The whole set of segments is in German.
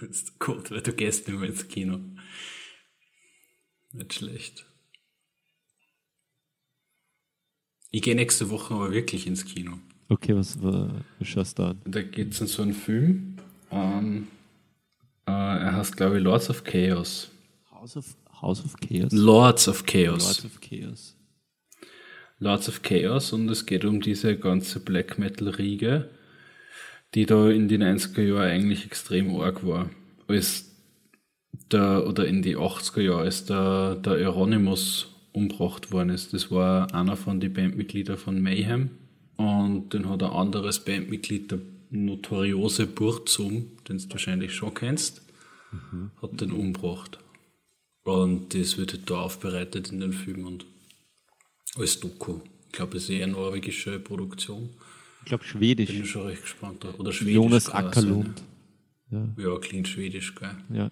das ist gut, weil du gehst nicht mehr ins Kino. Nicht schlecht. Ich gehe nächste Woche aber wirklich ins Kino. Okay, was, was, schaust du an? Da geht es um so einen Film. Ähm, äh, er heißt, glaube ich, Lords of Chaos. House of, House of Chaos? Lords of Chaos. Lords of Chaos. Lords of Chaos und es geht um diese ganze Black Metal-Riege, die da in den 90er Jahren eigentlich extrem arg war. Als der, oder in die 80er Jahre, als der, der Euronymous umgebracht worden ist. Das war einer von den Bandmitgliedern von Mayhem. Und den hat ein anderes Bandmitglied, der Notoriose Burzum, den du wahrscheinlich schon kennst, mhm. hat den umgebracht. Und das wird halt da aufbereitet in den Film und als Doku. Ich glaube, es ist eher eine norwegische Produktion. Ich glaube, schwedisch. Bin schon recht gespannt. Oder schwedisch. Jonas Ackerlund. Ja. ja, klingt schwedisch, geil. Ja.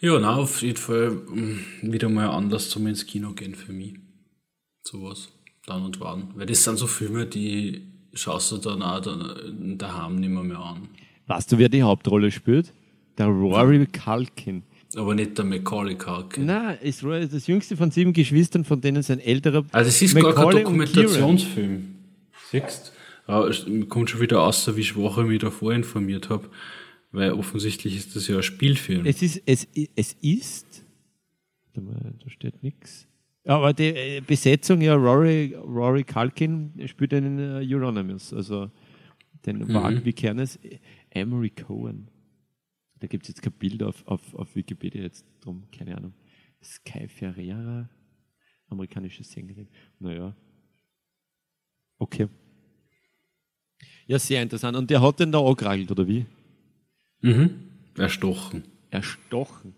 Ja, na, auf jeden Fall mm, wieder mal Anlass zum ins Kino gehen für mich. Sowas. Dann und wann. Weil das sind so Filme, die schaust du dann auch dann daheim nicht mehr, mehr an. Weißt du, wer die Hauptrolle spielt? Der Rory Culkin. Aber nicht der Macaulay Culkin. Nein, ist das jüngste von sieben Geschwistern, von denen sein älterer. Also, es ist Macaulay gar kein Dokumentationsfilm. Siehst du? Es kommt schon wieder aus, wie schwach ich mich da vorinformiert habe. Weil offensichtlich ist das ja ein Spielfilm. Es ist, es, es ist, da steht nichts. Aber die äh, Besetzung, ja, Rory, Rory Culkin spielt einen uh, Euronymous, also den mhm. Mark Vikernes, Emery Cohen. Da gibt es jetzt kein Bild auf, auf, auf Wikipedia jetzt drum, keine Ahnung. Sky Ferreira, amerikanische Sängerin. Naja. Okay. Ja, sehr interessant. Und der hat den da angeragelt, oder wie? Mhm. Erstochen. Erstochen.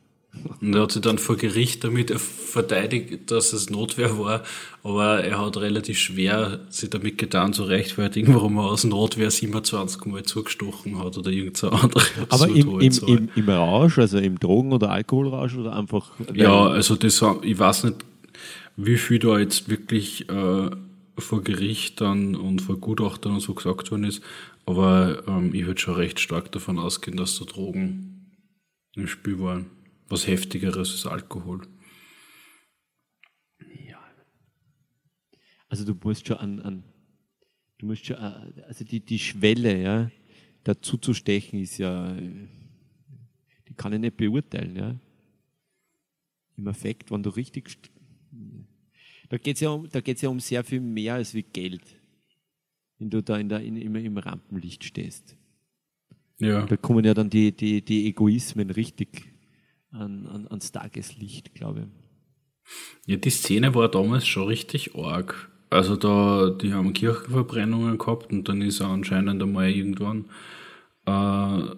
Und er hat sich dann vor Gericht damit verteidigt, dass es Notwehr war, aber er hat relativ schwer sich damit getan zu rechtfertigen, warum er aus Notwehr 27 Mal zugestochen hat oder irgendeine andere. Aber im, im, im, im Rausch, also im Drogen- oder Alkoholrausch oder einfach? Ja, also das, ich weiß nicht, wie viel da jetzt wirklich äh, vor Gericht dann und vor Gutachtern und so gesagt worden ist, aber ähm, ich würde schon recht stark davon ausgehen, dass da Drogen im Spiel waren. Was heftigeres als Alkohol. Ja. Also du musst schon an, an du musst schon, äh, also die, die Schwelle, ja, dazu zu stechen ist ja, die kann ich nicht beurteilen, ja. Im Effekt, wenn du richtig, da geht es ja, um, ja um sehr viel mehr als wie Geld wenn du da in der, in, immer im Rampenlicht stehst. Ja. Da kommen ja dann die, die, die Egoismen richtig an, an, ans Tageslicht, glaube ich. Ja, die Szene war damals schon richtig arg. Also da, die haben Kirchenverbrennungen gehabt und dann ist anscheinend einmal irgendwann äh,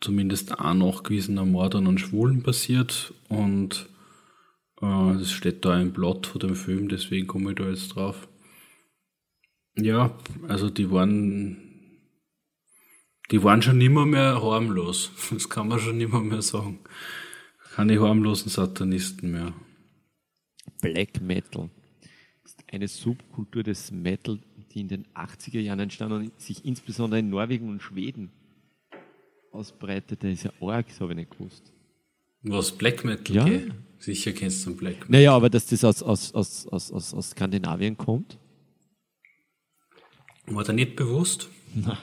zumindest ein nachgewiesener Mord an Schwulen passiert und äh, das steht da im Plot von dem Film, deswegen komme ich da jetzt drauf. Ja, also die waren, die waren schon nimmer mehr harmlos. Das kann man schon nimmer mehr sagen. Keine harmlosen Satanisten mehr. Black Metal ist eine Subkultur des Metal, die in den 80er Jahren entstanden und sich insbesondere in Norwegen und Schweden ausbreitete. Das ist ja arg, das habe ich nicht gewusst. Was Black Metal ja. geht? Sicher kennst du Black Metal. Naja, aber dass das aus, aus, aus, aus, aus Skandinavien kommt. War da nicht bewusst? Na.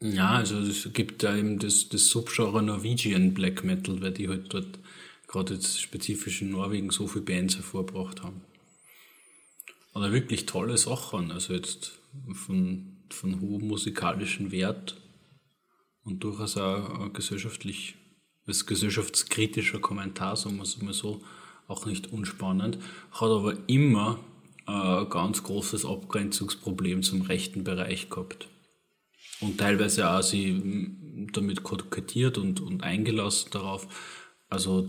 Ja, also es gibt da eben das, das Subgenre Norwegian Black Metal, weil die halt dort gerade jetzt spezifisch in Norwegen so viele Bands hervorgebracht haben. Oder wirklich tolle Sachen, also jetzt von, von hohem musikalischen Wert und durchaus auch gesellschaftlich, als gesellschaftskritischer Kommentar, sagen wir es mal so, auch nicht unspannend, hat aber immer ein ganz großes Abgrenzungsproblem zum rechten Bereich gehabt. Und teilweise auch sie damit kokettiert und, und eingelassen darauf. Also,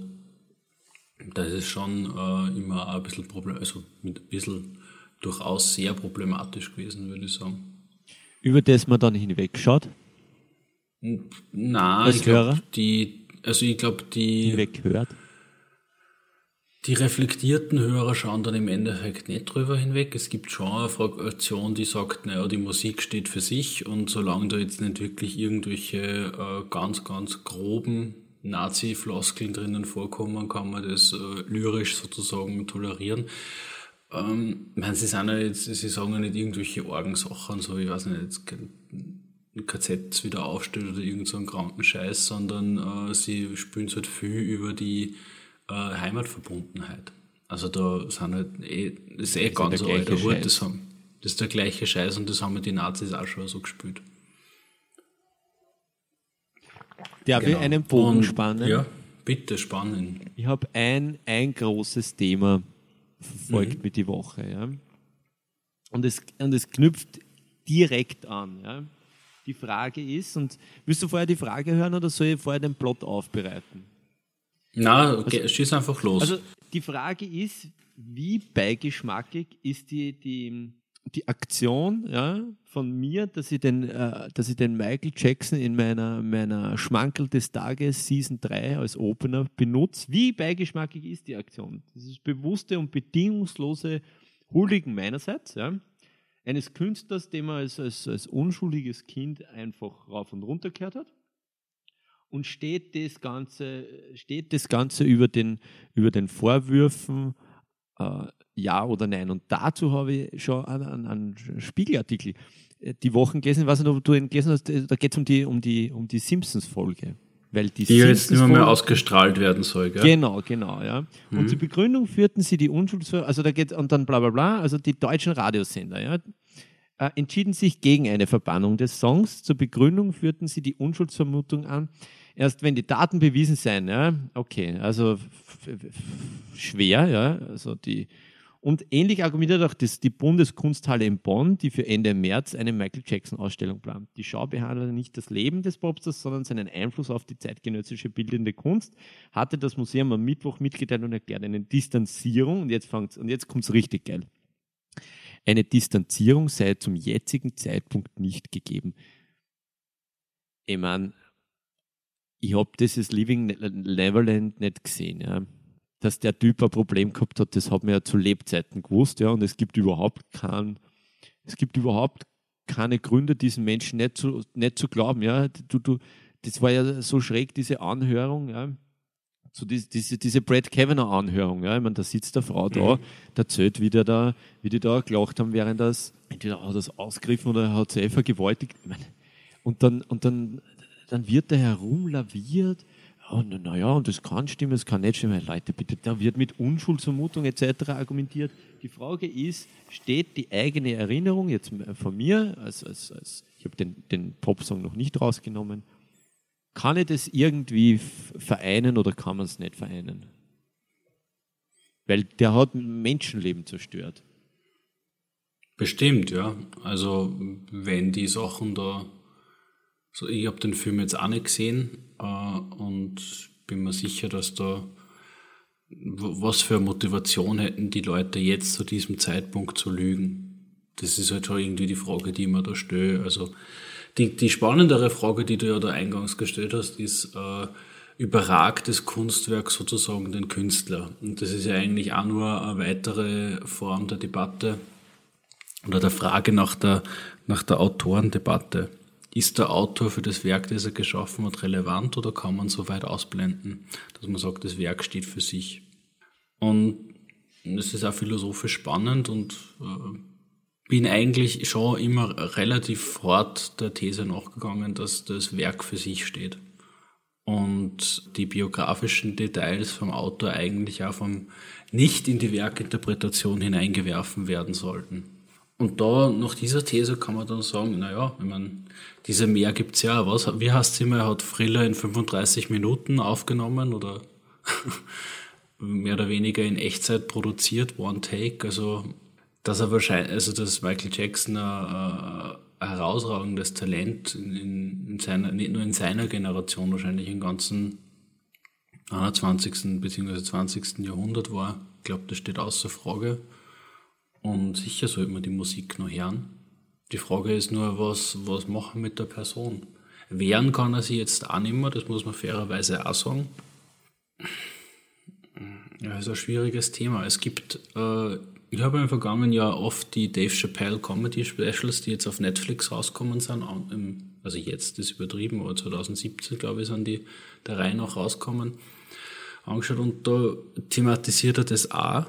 das ist schon äh, immer ein bisschen Problem, also mit ein bisschen durchaus sehr problematisch gewesen, würde ich sagen. Über das man dann hinwegschaut? Nein, ich glaube, die, also ich glaube, die. Hinweghört? Die reflektierten Hörer schauen dann im Endeffekt nicht drüber hinweg. Es gibt schon eine Fraktion, die sagt, naja, die Musik steht für sich und solange da jetzt nicht wirklich irgendwelche äh, ganz, ganz groben Nazi-Floskeln drinnen vorkommen, kann man das äh, lyrisch sozusagen tolerieren. Ähm, ich meine, sie sind ja jetzt, sie sagen ja nicht irgendwelche Orgensachen, so, ich weiß nicht, jetzt ein KZ wieder aufstellt oder irgendeinen so kranken Scheiß, sondern äh, sie spielen halt viel über die äh, Heimatverbundenheit. Also da sind halt eh, das ist eh das ganz alter Wort, das, haben, das ist der gleiche Scheiß und das haben die Nazis auch schon so gespielt. Darf genau. ich einen Bogen und, spannen? Ja, bitte spannen. Ich habe ein, ein großes Thema verfolgt mhm. mit die Woche. Ja. Und, es, und es knüpft direkt an. Ja. Die Frage ist, und willst du vorher die Frage hören oder soll ich vorher den Plot aufbereiten? Na, okay, also, schieß einfach los. Also die Frage ist, wie beigeschmackig ist die, die, die Aktion ja, von mir, dass ich, den, äh, dass ich den Michael Jackson in meiner, meiner Schmankel des Tages Season 3 als Opener benutze. Wie beigeschmackig ist die Aktion? Das ist bewusste und bedingungslose Huldigen meinerseits. Ja eines Künstlers, den man als, als, als unschuldiges Kind einfach rauf und runter gehört hat und steht das Ganze, steht das Ganze über, den, über den Vorwürfen äh, Ja oder Nein. Und dazu habe ich schon einen, einen Spiegelartikel äh, die Wochen gelesen, ich weiß nicht, ob du ihn gelesen hast, da geht es um die, um die, um die Simpsons-Folge. Weil die, die jetzt nicht mehr ausgestrahlt werden soll, gell? Genau, genau, ja. Und mhm. zur Begründung führten sie die Unschuldsver also da geht und dann bla bla bla, also die deutschen Radiosender, ja, äh, entschieden sich gegen eine Verbannung des Songs. Zur Begründung führten sie die Unschuldsvermutung an, erst wenn die Daten bewiesen seien, ja, okay, also schwer, ja, also die und ähnlich argumentiert auch das, die Bundeskunsthalle in Bonn, die für Ende März eine Michael Jackson-Ausstellung plant. Die Schau behandelt nicht das Leben des Popstars, sondern seinen Einfluss auf die zeitgenössische bildende Kunst, hatte das Museum am Mittwoch mitgeteilt und erklärt eine Distanzierung, und jetzt, und jetzt kommt es richtig geil. Eine Distanzierung sei zum jetzigen Zeitpunkt nicht gegeben. Ich meine, ich habe dieses Living Neverland nicht gesehen. Ja. Dass der Typ ein Problem gehabt hat, das hat man ja zu Lebzeiten gewusst. Ja. Und es gibt überhaupt kein, es gibt überhaupt keine Gründe, diesen Menschen nicht zu, nicht zu glauben. Ja. Du, du, das war ja so schräg, diese Anhörung. Ja. So diese, diese, diese Brad Kavanaugh-Anhörung. Ja. Ich meine, da sitzt der Frau da, mhm. der erzählt, wie, der da, wie die da gelacht haben, während das, entweder hat das ausgegriffen oder hat sie vergewaltigt. Ich meine, und dann, und dann dann wird da herumlaviert. Oh, naja, und das kann stimmen, das kann nicht stimmen. Leute, bitte, da wird mit Unschuldsvermutung etc. argumentiert. Die Frage ist, steht die eigene Erinnerung jetzt von mir, als, als, als ich habe den, den Popsong noch nicht rausgenommen, kann ich das irgendwie vereinen oder kann man es nicht vereinen? Weil der hat Menschenleben zerstört. Bestimmt, ja. Also wenn die Sachen da so, ich habe den Film jetzt auch nicht gesehen äh, und bin mir sicher, dass da was für eine Motivation hätten die Leute jetzt zu diesem Zeitpunkt zu lügen. Das ist halt schon irgendwie die Frage, die ich mir da stelle. Also die, die spannendere Frage, die du ja da eingangs gestellt hast, ist, äh, überragt das Kunstwerk sozusagen den Künstler? Und das ist ja eigentlich auch nur eine weitere Form der Debatte oder der Frage nach der, nach der Autorendebatte ist der Autor für das Werk, das er geschaffen hat, relevant oder kann man so weit ausblenden, dass man sagt, das Werk steht für sich? Und es ist auch philosophisch spannend und äh, bin eigentlich schon immer relativ fort der These nachgegangen, dass das Werk für sich steht. Und die biografischen Details vom Autor eigentlich auch vom nicht in die Werkinterpretation hineingewerfen werden sollten. Und da, nach dieser These kann man dann sagen, naja, ich meine, diese Mehr gibt's ja, was? Wie heißt es immer, er hat Thriller in 35 Minuten aufgenommen oder mehr oder weniger in Echtzeit produziert, One Take, also, dass er wahrscheinlich, also, dass Michael Jackson ein, ein herausragendes Talent in, in, in seiner, nicht nur in seiner Generation, wahrscheinlich im ganzen 21. bzw. 20. Jahrhundert war. Ich glaube, das steht außer Frage. Und sicher sollte man die Musik noch hören. Die Frage ist nur, was, was machen mit der Person? Wehren kann er sie jetzt auch nicht mehr, das muss man fairerweise auch sagen. Ja, ist ein schwieriges Thema. Es gibt, äh, ich habe im vergangenen Jahr oft die Dave Chappelle Comedy Specials, die jetzt auf Netflix rauskommen sind, also jetzt ist übertrieben, aber 2017, glaube ich, sind die der Reihe noch rauskommen, angeschaut und da thematisiert er das auch,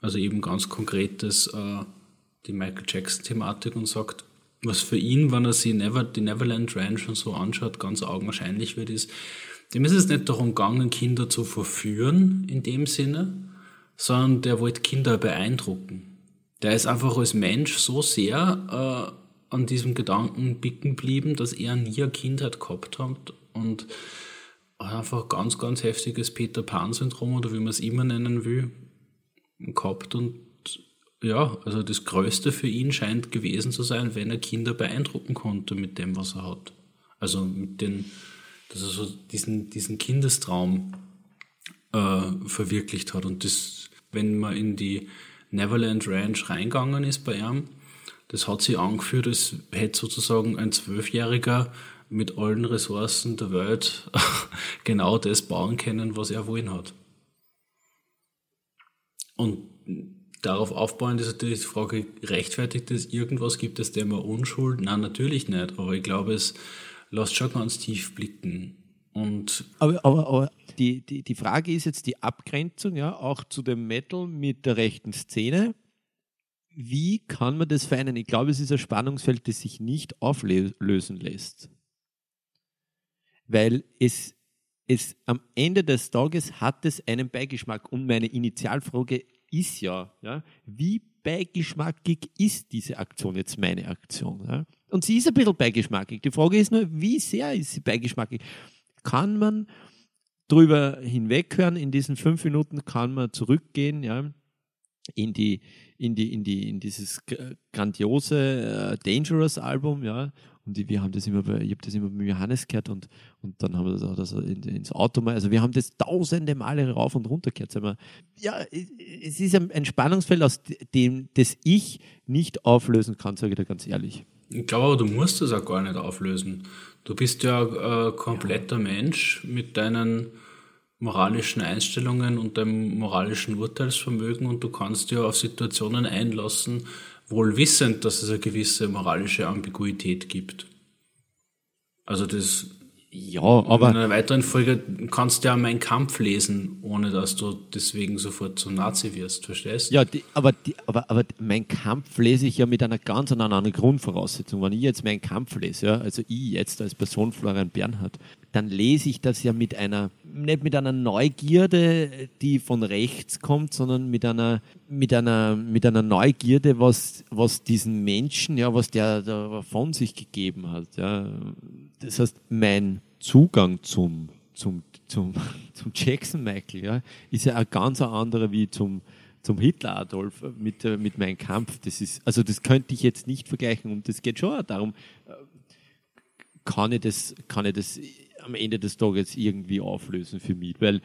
also eben ganz konkretes, äh, die Michael Jackson-Thematik und sagt, was für ihn, wenn er sich Never, die Neverland Ranch und so anschaut, ganz augenscheinlich wird, ist, dem ist es nicht darum gegangen, Kinder zu verführen in dem Sinne, sondern der wollte Kinder beeindrucken. Der ist einfach als Mensch so sehr äh, an diesem Gedanken bicken geblieben, dass er nie eine Kindheit gehabt hat und einfach ganz, ganz heftiges Peter Pan-Syndrom oder wie man es immer nennen will, gehabt und ja, also das Größte für ihn scheint gewesen zu sein, wenn er Kinder beeindrucken konnte mit dem, was er hat. Also mit den, dass er so diesen, diesen Kindestraum äh, verwirklicht hat. Und das, wenn man in die Neverland Ranch reingegangen ist bei ihm, das hat sich angeführt, als hätte sozusagen ein Zwölfjähriger mit allen Ressourcen der Welt genau das bauen können, was er wollen hat. Und darauf aufbauend ist natürlich die Frage, rechtfertigt es irgendwas? Gibt es dem Unschuld? Nein, natürlich nicht. Aber ich glaube, es lässt schon ganz tief blicken. Und aber, aber, aber die, die, die Frage ist jetzt die Abgrenzung, ja, auch zu dem Metal mit der rechten Szene. Wie kann man das vereinen? Ich glaube, es ist ein Spannungsfeld, das sich nicht auflösen lässt. Weil es, es am Ende des Tages hat es einen Beigeschmack. Und meine Initialfrage ist ja, ja wie beigeschmackig ist diese Aktion jetzt meine Aktion? Ja? Und sie ist ein bisschen beigeschmackig. Die Frage ist nur, wie sehr ist sie beigeschmackig? Kann man drüber hinweghören, in diesen fünf Minuten kann man zurückgehen, ja, in die, in die, in die, in dieses grandiose uh, Dangerous Album, ja, und wir haben das immer bei, ich habe das immer bei Johannes gehört und, und dann haben wir das auch das in, ins Auto mal, also wir haben das tausende Male rauf und runter gehört. Wir, ja, es ist ein, Spannungsfeld, aus dem das ich nicht auflösen kann, sage ich dir ganz ehrlich. Ich glaube aber, du musst es auch gar nicht auflösen. Du bist ja ein kompletter ja. Mensch mit deinen moralischen Einstellungen und deinem moralischen Urteilsvermögen und du kannst dir auf Situationen einlassen, wohl wissend, dass es eine gewisse moralische Ambiguität gibt. Also das ja, aber. In einer weiteren Folge kannst du ja meinen Kampf lesen, ohne dass du deswegen sofort zum Nazi wirst, verstehst? Ja, die, aber, die, aber, aber mein Kampf lese ich ja mit einer ganz anderen Grundvoraussetzung. Wenn ich jetzt meinen Kampf lese, ja, also ich jetzt als Person Florian Bernhard, dann lese ich das ja mit einer, nicht mit einer Neugierde, die von rechts kommt, sondern mit einer, mit einer, mit einer Neugierde, was, was diesen Menschen, ja, was der da von sich gegeben hat. Ja. Das heißt, mein Zugang zum, zum, zum, zum Jackson Michael ja, ist ja ein ganz anderer wie zum, zum Hitler Adolf mit, mit meinem Kampf. Das ist, also das könnte ich jetzt nicht vergleichen und das geht schon darum, äh, kann ich das, kann ich das am Ende des Tages irgendwie auflösen für mich. Weil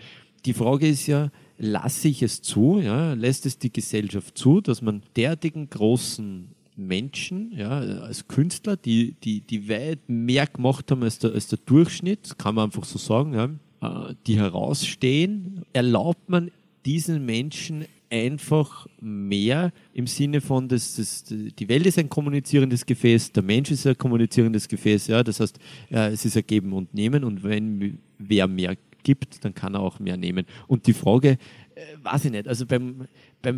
die Frage ist ja, lasse ich es zu, ja, lässt es die Gesellschaft zu, dass man derartigen großen Menschen, ja, als Künstler, die, die, die weit mehr gemacht haben als der, als der Durchschnitt, kann man einfach so sagen, ja, äh, die herausstehen, erlaubt man diesen Menschen einfach mehr im Sinne von, dass das, die Welt ist ein kommunizierendes Gefäß, der Mensch ist ein kommunizierendes Gefäß, ja, das heißt, ja, es ist ein Geben und Nehmen und wenn wer mehr gibt, dann kann er auch mehr nehmen. Und die Frage, äh, weiß ich nicht, also beim, beim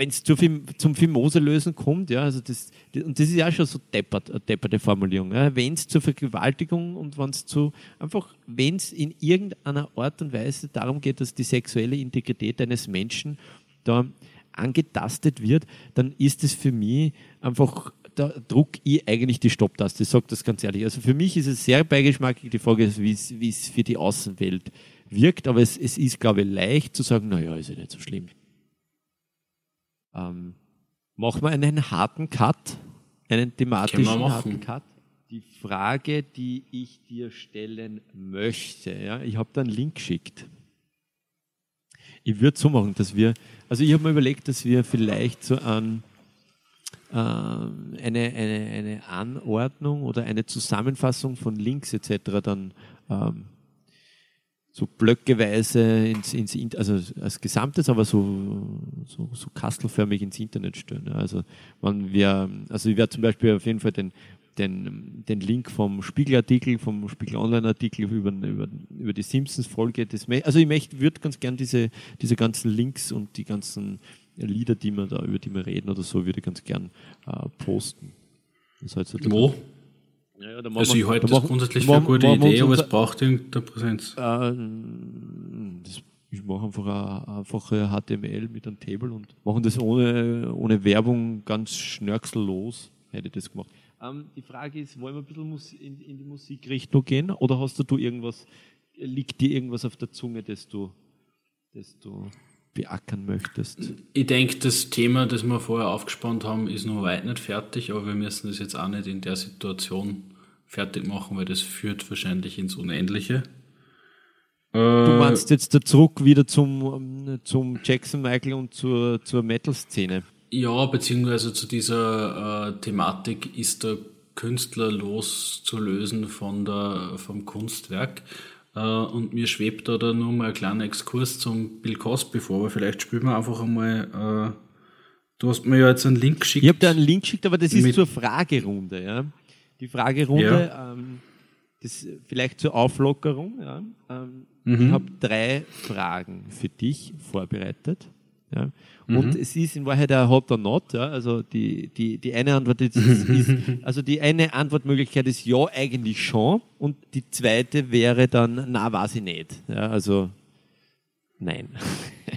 wenn es zum Fimose-Lösen kommt, ja, also das, und das ist ja schon so deppert, eine depperte Formulierung, ja, wenn es zur Vergewaltigung und wenn es zu, einfach, wenn es in irgendeiner Art und Weise darum geht, dass die sexuelle Integrität eines Menschen da angetastet wird, dann ist es für mich einfach, da druck ich eigentlich die Stopptaste. Ich sage das ganz ehrlich. Also für mich ist es sehr beigeschmackig. Die Frage ist, wie es für die Außenwelt wirkt. Aber es, es ist, glaube ich, leicht zu sagen, naja, ist ja nicht so schlimm. Ähm, machen wir einen harten Cut, einen thematischen harten Cut. Die Frage, die ich dir stellen möchte, ja, ich habe da einen Link geschickt. Ich würde so machen, dass wir, also ich habe mir überlegt, dass wir vielleicht so an äh, eine, eine, eine Anordnung oder eine Zusammenfassung von Links etc. dann ähm, so blöckeweise ins, ins also als Gesamtes, aber so, so, so kastelförmig ins Internet stellen. Also man wir, also ich werde zum Beispiel auf jeden Fall den, den, den Link vom Spiegelartikel, vom Spiegel Online-Artikel über, über, über die Simpsons-Folge. Also ich möchte, würde ganz gern diese, diese ganzen Links und die ganzen Lieder, die wir da, über die wir reden oder so, würde ich ganz gern äh, posten. Das heißt, Wo? Ja, ja, also ich halte das grundsätzlich für eine gute Idee, aber es braucht irgendeine Präsenz. Äh, das, ich mache einfach eine einfache HTML mit einem Table und machen das ohne, ohne Werbung ganz schnörkellos, hätte ich das gemacht. Ähm, die Frage ist, wollen wir ein bisschen in, in, die Musikrichtung gehen oder hast du irgendwas, liegt dir irgendwas auf der Zunge, das du, das du beackern möchtest? Ich denke, das Thema, das wir vorher aufgespannt haben, ist noch weit nicht fertig, aber wir müssen das jetzt auch nicht in der Situation fertig machen, weil das führt wahrscheinlich ins Unendliche. Du äh, meinst jetzt der zurück wieder zum, zum Jackson Michael und zur, zur Metal-Szene? Ja, beziehungsweise zu dieser äh, Thematik ist der Künstler loszulösen von der, vom Kunstwerk. Äh, und mir schwebt da, da nur mal ein kleiner Exkurs zum Bill Cosby vor, aber vielleicht spielen wir einfach einmal. Äh, du hast mir ja jetzt einen Link geschickt. Ich habe dir einen Link geschickt, aber das ist zur Fragerunde. Ja? Die Fragerunde, ja. ähm, das vielleicht zur Auflockerung. Ja? Ähm, mhm. Ich habe drei Fragen für dich vorbereitet. Ja? Und mhm. es ist in Wahrheit ein Hot or Not. Ja? Also die, die, die eine Antwort ist, ist, also die eine Antwortmöglichkeit ist ja, eigentlich schon. Und die zweite wäre dann, na, weiß ich nicht. Ja? Also nein.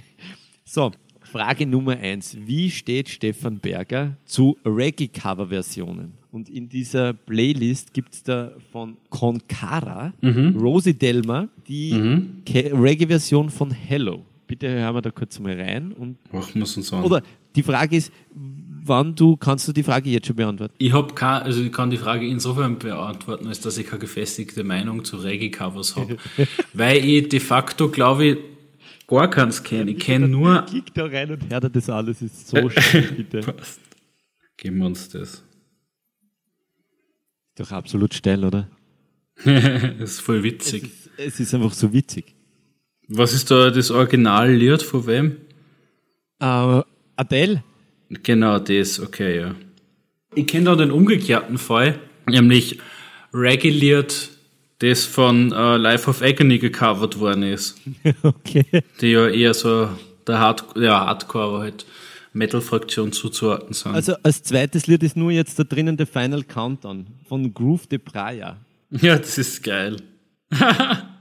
so, Frage Nummer eins. Wie steht Stefan Berger zu Reggae-Cover-Versionen? Und in dieser Playlist gibt es da von Concara, mhm. Rosie Delmer, die mhm. Reggae-Version von Hello bitte hören wir da kurz mal rein. Und Machen wir es uns an. Oder die Frage ist, wann du, kannst du die Frage jetzt schon beantworten? Ich habe also ich kann die Frage insofern beantworten, als dass ich keine gefestigte Meinung zu Reggae-Covers habe. Weil ich de facto, glaube ich, gar keins kenne. Ich kenne nur... Klick da rein und hör dir das alles, ist so schön, bitte. Passt. Geben wir uns das. Ist doch absolut steil, oder? das ist voll witzig. Es ist, es ist einfach so witzig. Was ist da das Originallied von wem? Uh, Adele. Genau das, okay, ja. Ich kenne da den umgekehrten Fall, nämlich Reggae-Lied, das von uh, Life of Agony gecovert worden ist. okay. Die ja eher so der Hard ja, Hardcore, aber halt Metal-Fraktion zuzuordnen sind. Also als zweites Lied ist nur jetzt da drinnen der Final Countdown von Groove de Praia. Ja, das ist geil.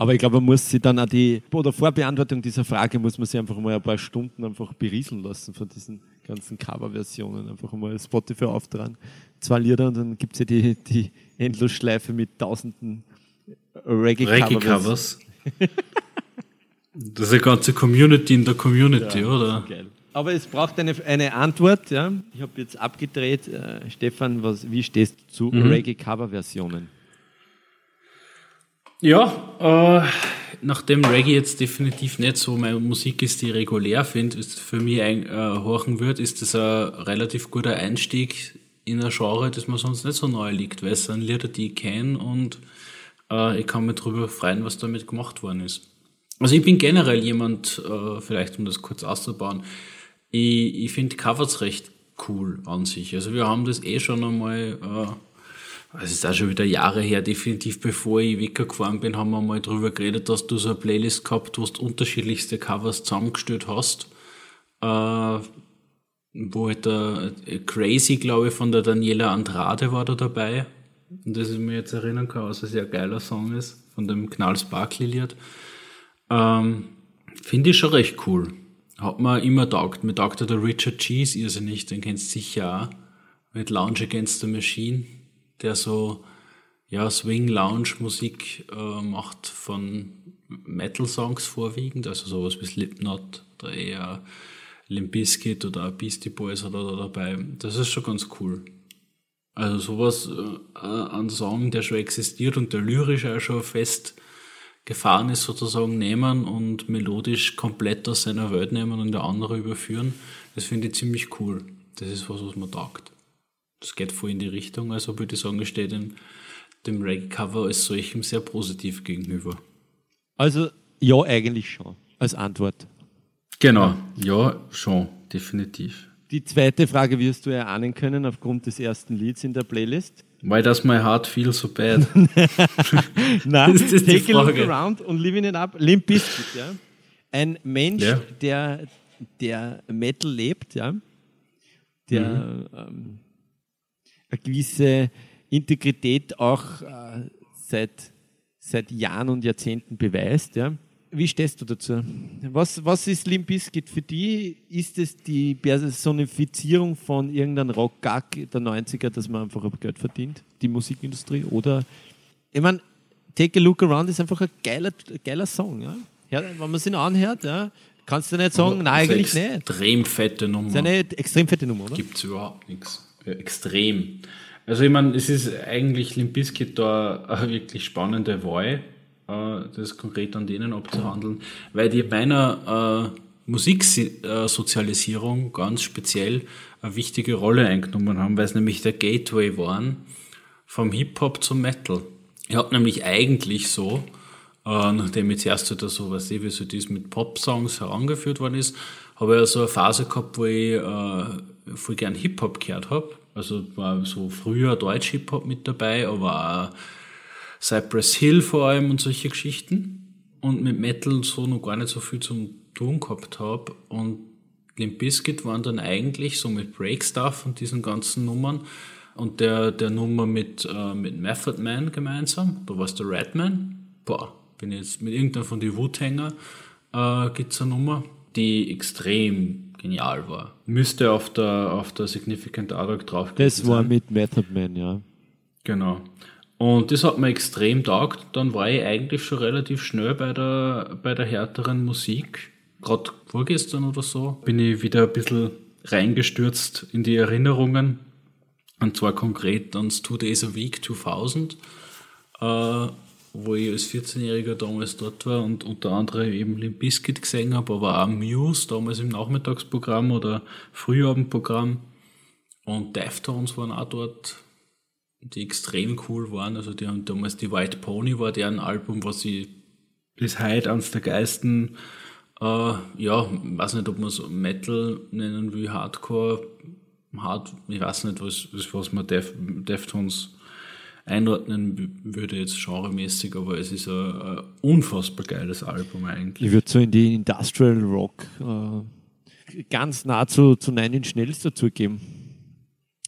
Aber ich glaube, man muss sich dann auch die, oder vor Beantwortung dieser Frage muss man sich einfach mal ein paar Stunden einfach berieseln lassen von diesen ganzen Coverversionen. Einfach mal Spotify auftragen, zwei Lieder und dann gibt es ja die, die Endlosschleife mit tausenden Reggae-Covers. Reggae das ist eine ganze Community in der Community, ja, oder? Geil. Aber es braucht eine, eine Antwort. Ja? Ich habe jetzt abgedreht. Äh, Stefan, was, wie stehst du zu mhm. Reggae-Cover-Versionen? Ja, äh, nachdem Reggae jetzt definitiv nicht so meine Musik ist, die ich regulär finde, ist für mich ein, äh, horchen wird, ist das ein relativ guter Einstieg in ein Genre, das mir sonst nicht so neu liegt, weil es sind Lieder, die ich kenne und äh, ich kann mich darüber freuen, was damit gemacht worden ist. Also ich bin generell jemand, äh, vielleicht um das kurz auszubauen, ich, ich finde Covers recht cool an sich. Also wir haben das eh schon einmal äh, es ist auch schon wieder Jahre her, definitiv bevor ich weggefahren bin, haben wir mal drüber geredet, dass du so eine Playlist gehabt hast, unterschiedlichste Covers zusammengestellt hast. Äh, wo halt der Crazy, glaube ich, von der Daniela Andrade war da dabei. Und das ich mir jetzt erinnern kann, was ein sehr geiler Song ist, von dem Knall Sparkly Lied. Ähm, Finde ich schon recht cool. Hat mir immer taugt. Mir taugt der Richard Cheese irrsinnig, den kennst du sicher auch. Mit Lounge Against the Machine der so ja, Swing-Lounge-Musik äh, macht von Metal-Songs vorwiegend, also sowas wie Slipknot oder eher Limp Bizkit oder Beastie Boys oder da dabei. Das ist schon ganz cool. Also sowas, äh, ein Song, der schon existiert und der lyrisch auch schon fest gefahren ist, sozusagen nehmen und melodisch komplett aus seiner Welt nehmen und der andere überführen, das finde ich ziemlich cool. Das ist was, was man taugt das geht voll in die Richtung. Also würde ich sagen, ich stehe dem, dem Reggae-Cover als solchem sehr positiv gegenüber. Also ja, eigentlich schon, als Antwort. Genau, ja, schon, definitiv. Die zweite Frage wirst du erahnen können aufgrund des ersten Lieds in der Playlist. Why does my heart feel so bad? Nein, Ist das die Take a look around und living it up. Limp Bizkit, ja. Ein Mensch, Ja. der, der Metal lebt, ja. Der Mhm. ähm, eine gewisse Integrität auch äh, seit, seit Jahren und Jahrzehnten beweist, ja. Wie stehst du dazu? Was, was ist Limp Bizkit für die? Ist es die Personifizierung von irgendeinem Rockgag der 90er, dass man einfach Geld verdient, die Musikindustrie? Oder, ich meine, Take a Look Around ist einfach ein geiler, geiler Song. Ja? Ja, wenn man ihn anhört, ja, kannst du nicht sagen, nein, Das ist eigentlich eine nicht. Extrem fette Nummer. Das ist eine extrem fette Nummer, oder? gibt es überhaupt nichts. Ja, extrem. Also ich meine, es ist eigentlich Limp Bizkit da eine wirklich spannende Wahl, äh, das konkret an denen abzuhandeln, weil die bei einer äh, Musiksozialisierung ganz speziell eine wichtige Rolle eingenommen haben, weil es nämlich der Gateway waren vom Hip-Hop zum Metal. Ich habe nämlich eigentlich so, äh, nachdem jetzt erst wieder so, was ich, wie so das mit Pop-Songs herangeführt worden ist, habe ich ja so eine Phase gehabt, wo ich äh, voll gern Hip-Hop gehört habe. Also war so früher Deutsch-Hip-Hop mit dabei, aber auch Cypress Hill vor allem und solche Geschichten. Und mit Metal so noch gar nicht so viel zum tun gehabt habe. Und Limp Bizkit waren dann eigentlich so mit Breakstuff und diesen ganzen Nummern und der, der Nummer mit, äh, mit Method Man gemeinsam, da war es der Redman. Boah, bin jetzt mit irgendeinem von den Wu-Tanger äh, gibt's eine Nummer, die extrem genial war. Müsste auf der, auf der Significant Other drauf Das war sein. mit Method Man, ja. Genau. Und das hat mir extrem taugt. Dann war ich eigentlich schon relativ schnell bei der, bei der härteren Musik. Gerade vorgestern oder so bin ich wieder ein bisschen reingestürzt in die Erinnerungen. Und zwar konkret ans Two Days a Week 2000, äh, wo ich als 14-Jähriger damals dort war und unter anderem eben Limp Bizkit gesehen habe, aber auch Muse damals im Nachmittagsprogramm oder Frühabendprogramm. Und Deftones waren auch dort die extrem cool waren. Also die haben damals die White Pony war deren Album, was ich bis heute eines der geilsten, äh, ja, weiß nicht, ob man es Metal nennen will, Hardcore, Hard, ich weiß nicht, was, was, was man Def, Deftones einordnen würde jetzt genremäßig, aber es ist ein, ein unfassbar geiles Album eigentlich. Ich würde so in die Industrial Rock äh, ganz nah zu, zu Nine Inch Nails dazugeben.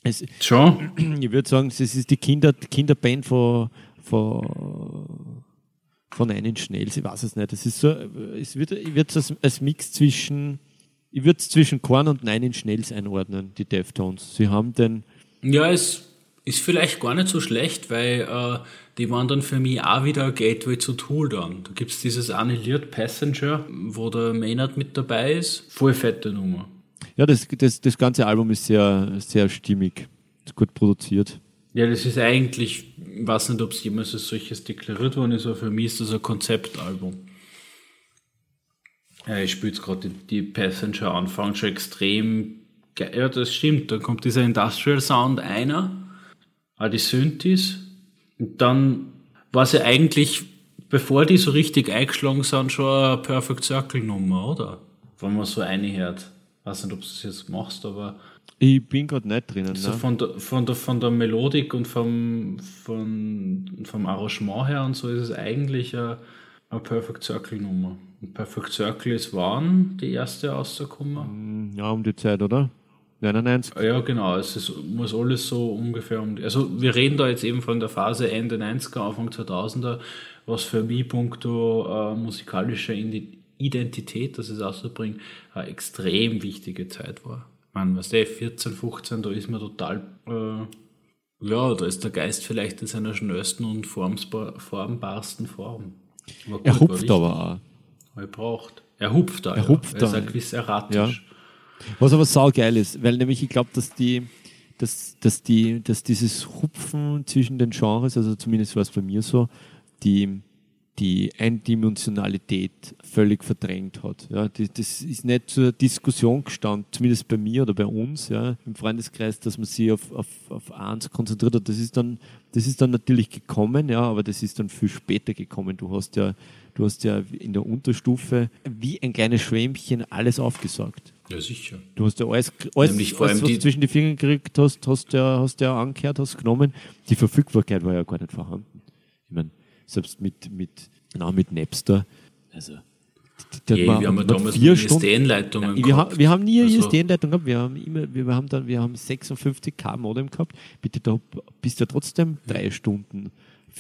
Es, Schon? ich würde sagen, es ist die Kinder, Kinderband von, von, von Nine Inch Nails. Ich weiß es nicht. Es ist so, es wird, ich würde es als, als Mix zwischen, ich würde es zwischen Korn und Nine Inch Nails einordnen, die Deftones. Sie haben den, Ja, es ist vielleicht gar nicht so schlecht, weil äh, die waren dann für mich auch wieder ein Gateway zu Tool dann. Da gibt's dieses Annihilert Passenger, wo der Maynard mit dabei ist. Voll fette Nummer. ja, das, das, das ganze Album ist sehr, sehr stimmig, ist gut produziert. Ja, das ist eigentlich, ich weiß nicht, ob es jemals als solches deklariert worden ist, aber für mich ist das ein Konzeptalbum. Ja, ich spiele jetzt gerade die, die Passenger anfangen schon extrem geil. Ja, das stimmt. Dann kommt dieser Industrial Sound einer, auch die Synthes. Und dann war sie eigentlich, bevor die so richtig eingeschlagen sind, schon eine Perfect Circle Nummer, oder? Wenn man so eine hört. Weiß nicht, ob du das jetzt machst, aber Ich bin gerade nicht drinnen. so ne? von der, von der, von der Melodik und vom, von, vom Arrangement her und so ist es eigentlich eine, eine Perfect Circle Nummer. Und Perfect Circle ist wann die erste rausgekommen? Ja, um die Zeit, oder? 99. Ja, genau. Es ist, muss alles so ungefähr um. Also, wir reden da jetzt eben von der Phase Ende 90er, Anfang 2000er, was für mich puncto äh, musikalischer Indi- Identität, das es auszubringen, eine extrem wichtige Zeit war. Man, was der 14, 15, da ist man total. Äh, ja, da ist der Geist vielleicht in seiner schnellsten und formbarsten Form. Gut, Er hupft aber auch. Er braucht. Er hupft da. Er ja. hupft er ist da. ein gewiss erratisch. Was aber saugeil ist, weil nämlich ich glaube, dass die, dass, dass die, dass dieses Hupfen zwischen den Genres, also zumindest war es bei mir so, die, die Eindimensionalität völlig verdrängt hat. Ja, das, das ist nicht zur Diskussion gestanden, zumindest bei mir oder bei uns ja, im Freundeskreis, dass man sich auf, auf, auf eins konzentriert hat. Das ist, dann, das ist dann natürlich gekommen, ja, aber das ist dann viel später gekommen. Du hast ja, du hast ja in der Unterstufe wie ein kleines Schwämmchen alles aufgesaugt. Ja, sicher. Du hast ja alles, alles, Nämlich vor allem was die- du zwischen die Finger gekriegt hast, hast ja, hast ja angehört, hast genommen. Die Verfügbarkeit war ja gar nicht vorhanden. Ich meine, selbst mit, mit, na, mit Napster, also, die, die hat Ja, wir haben ja damals vier ISDN-Leitungen wir, haben, wir haben nie eine Also- ISDN-Leitung gehabt, wir haben immer, wir haben dann, wir haben 56k Modem gehabt. Bitte, da bist du ja trotzdem drei Stunden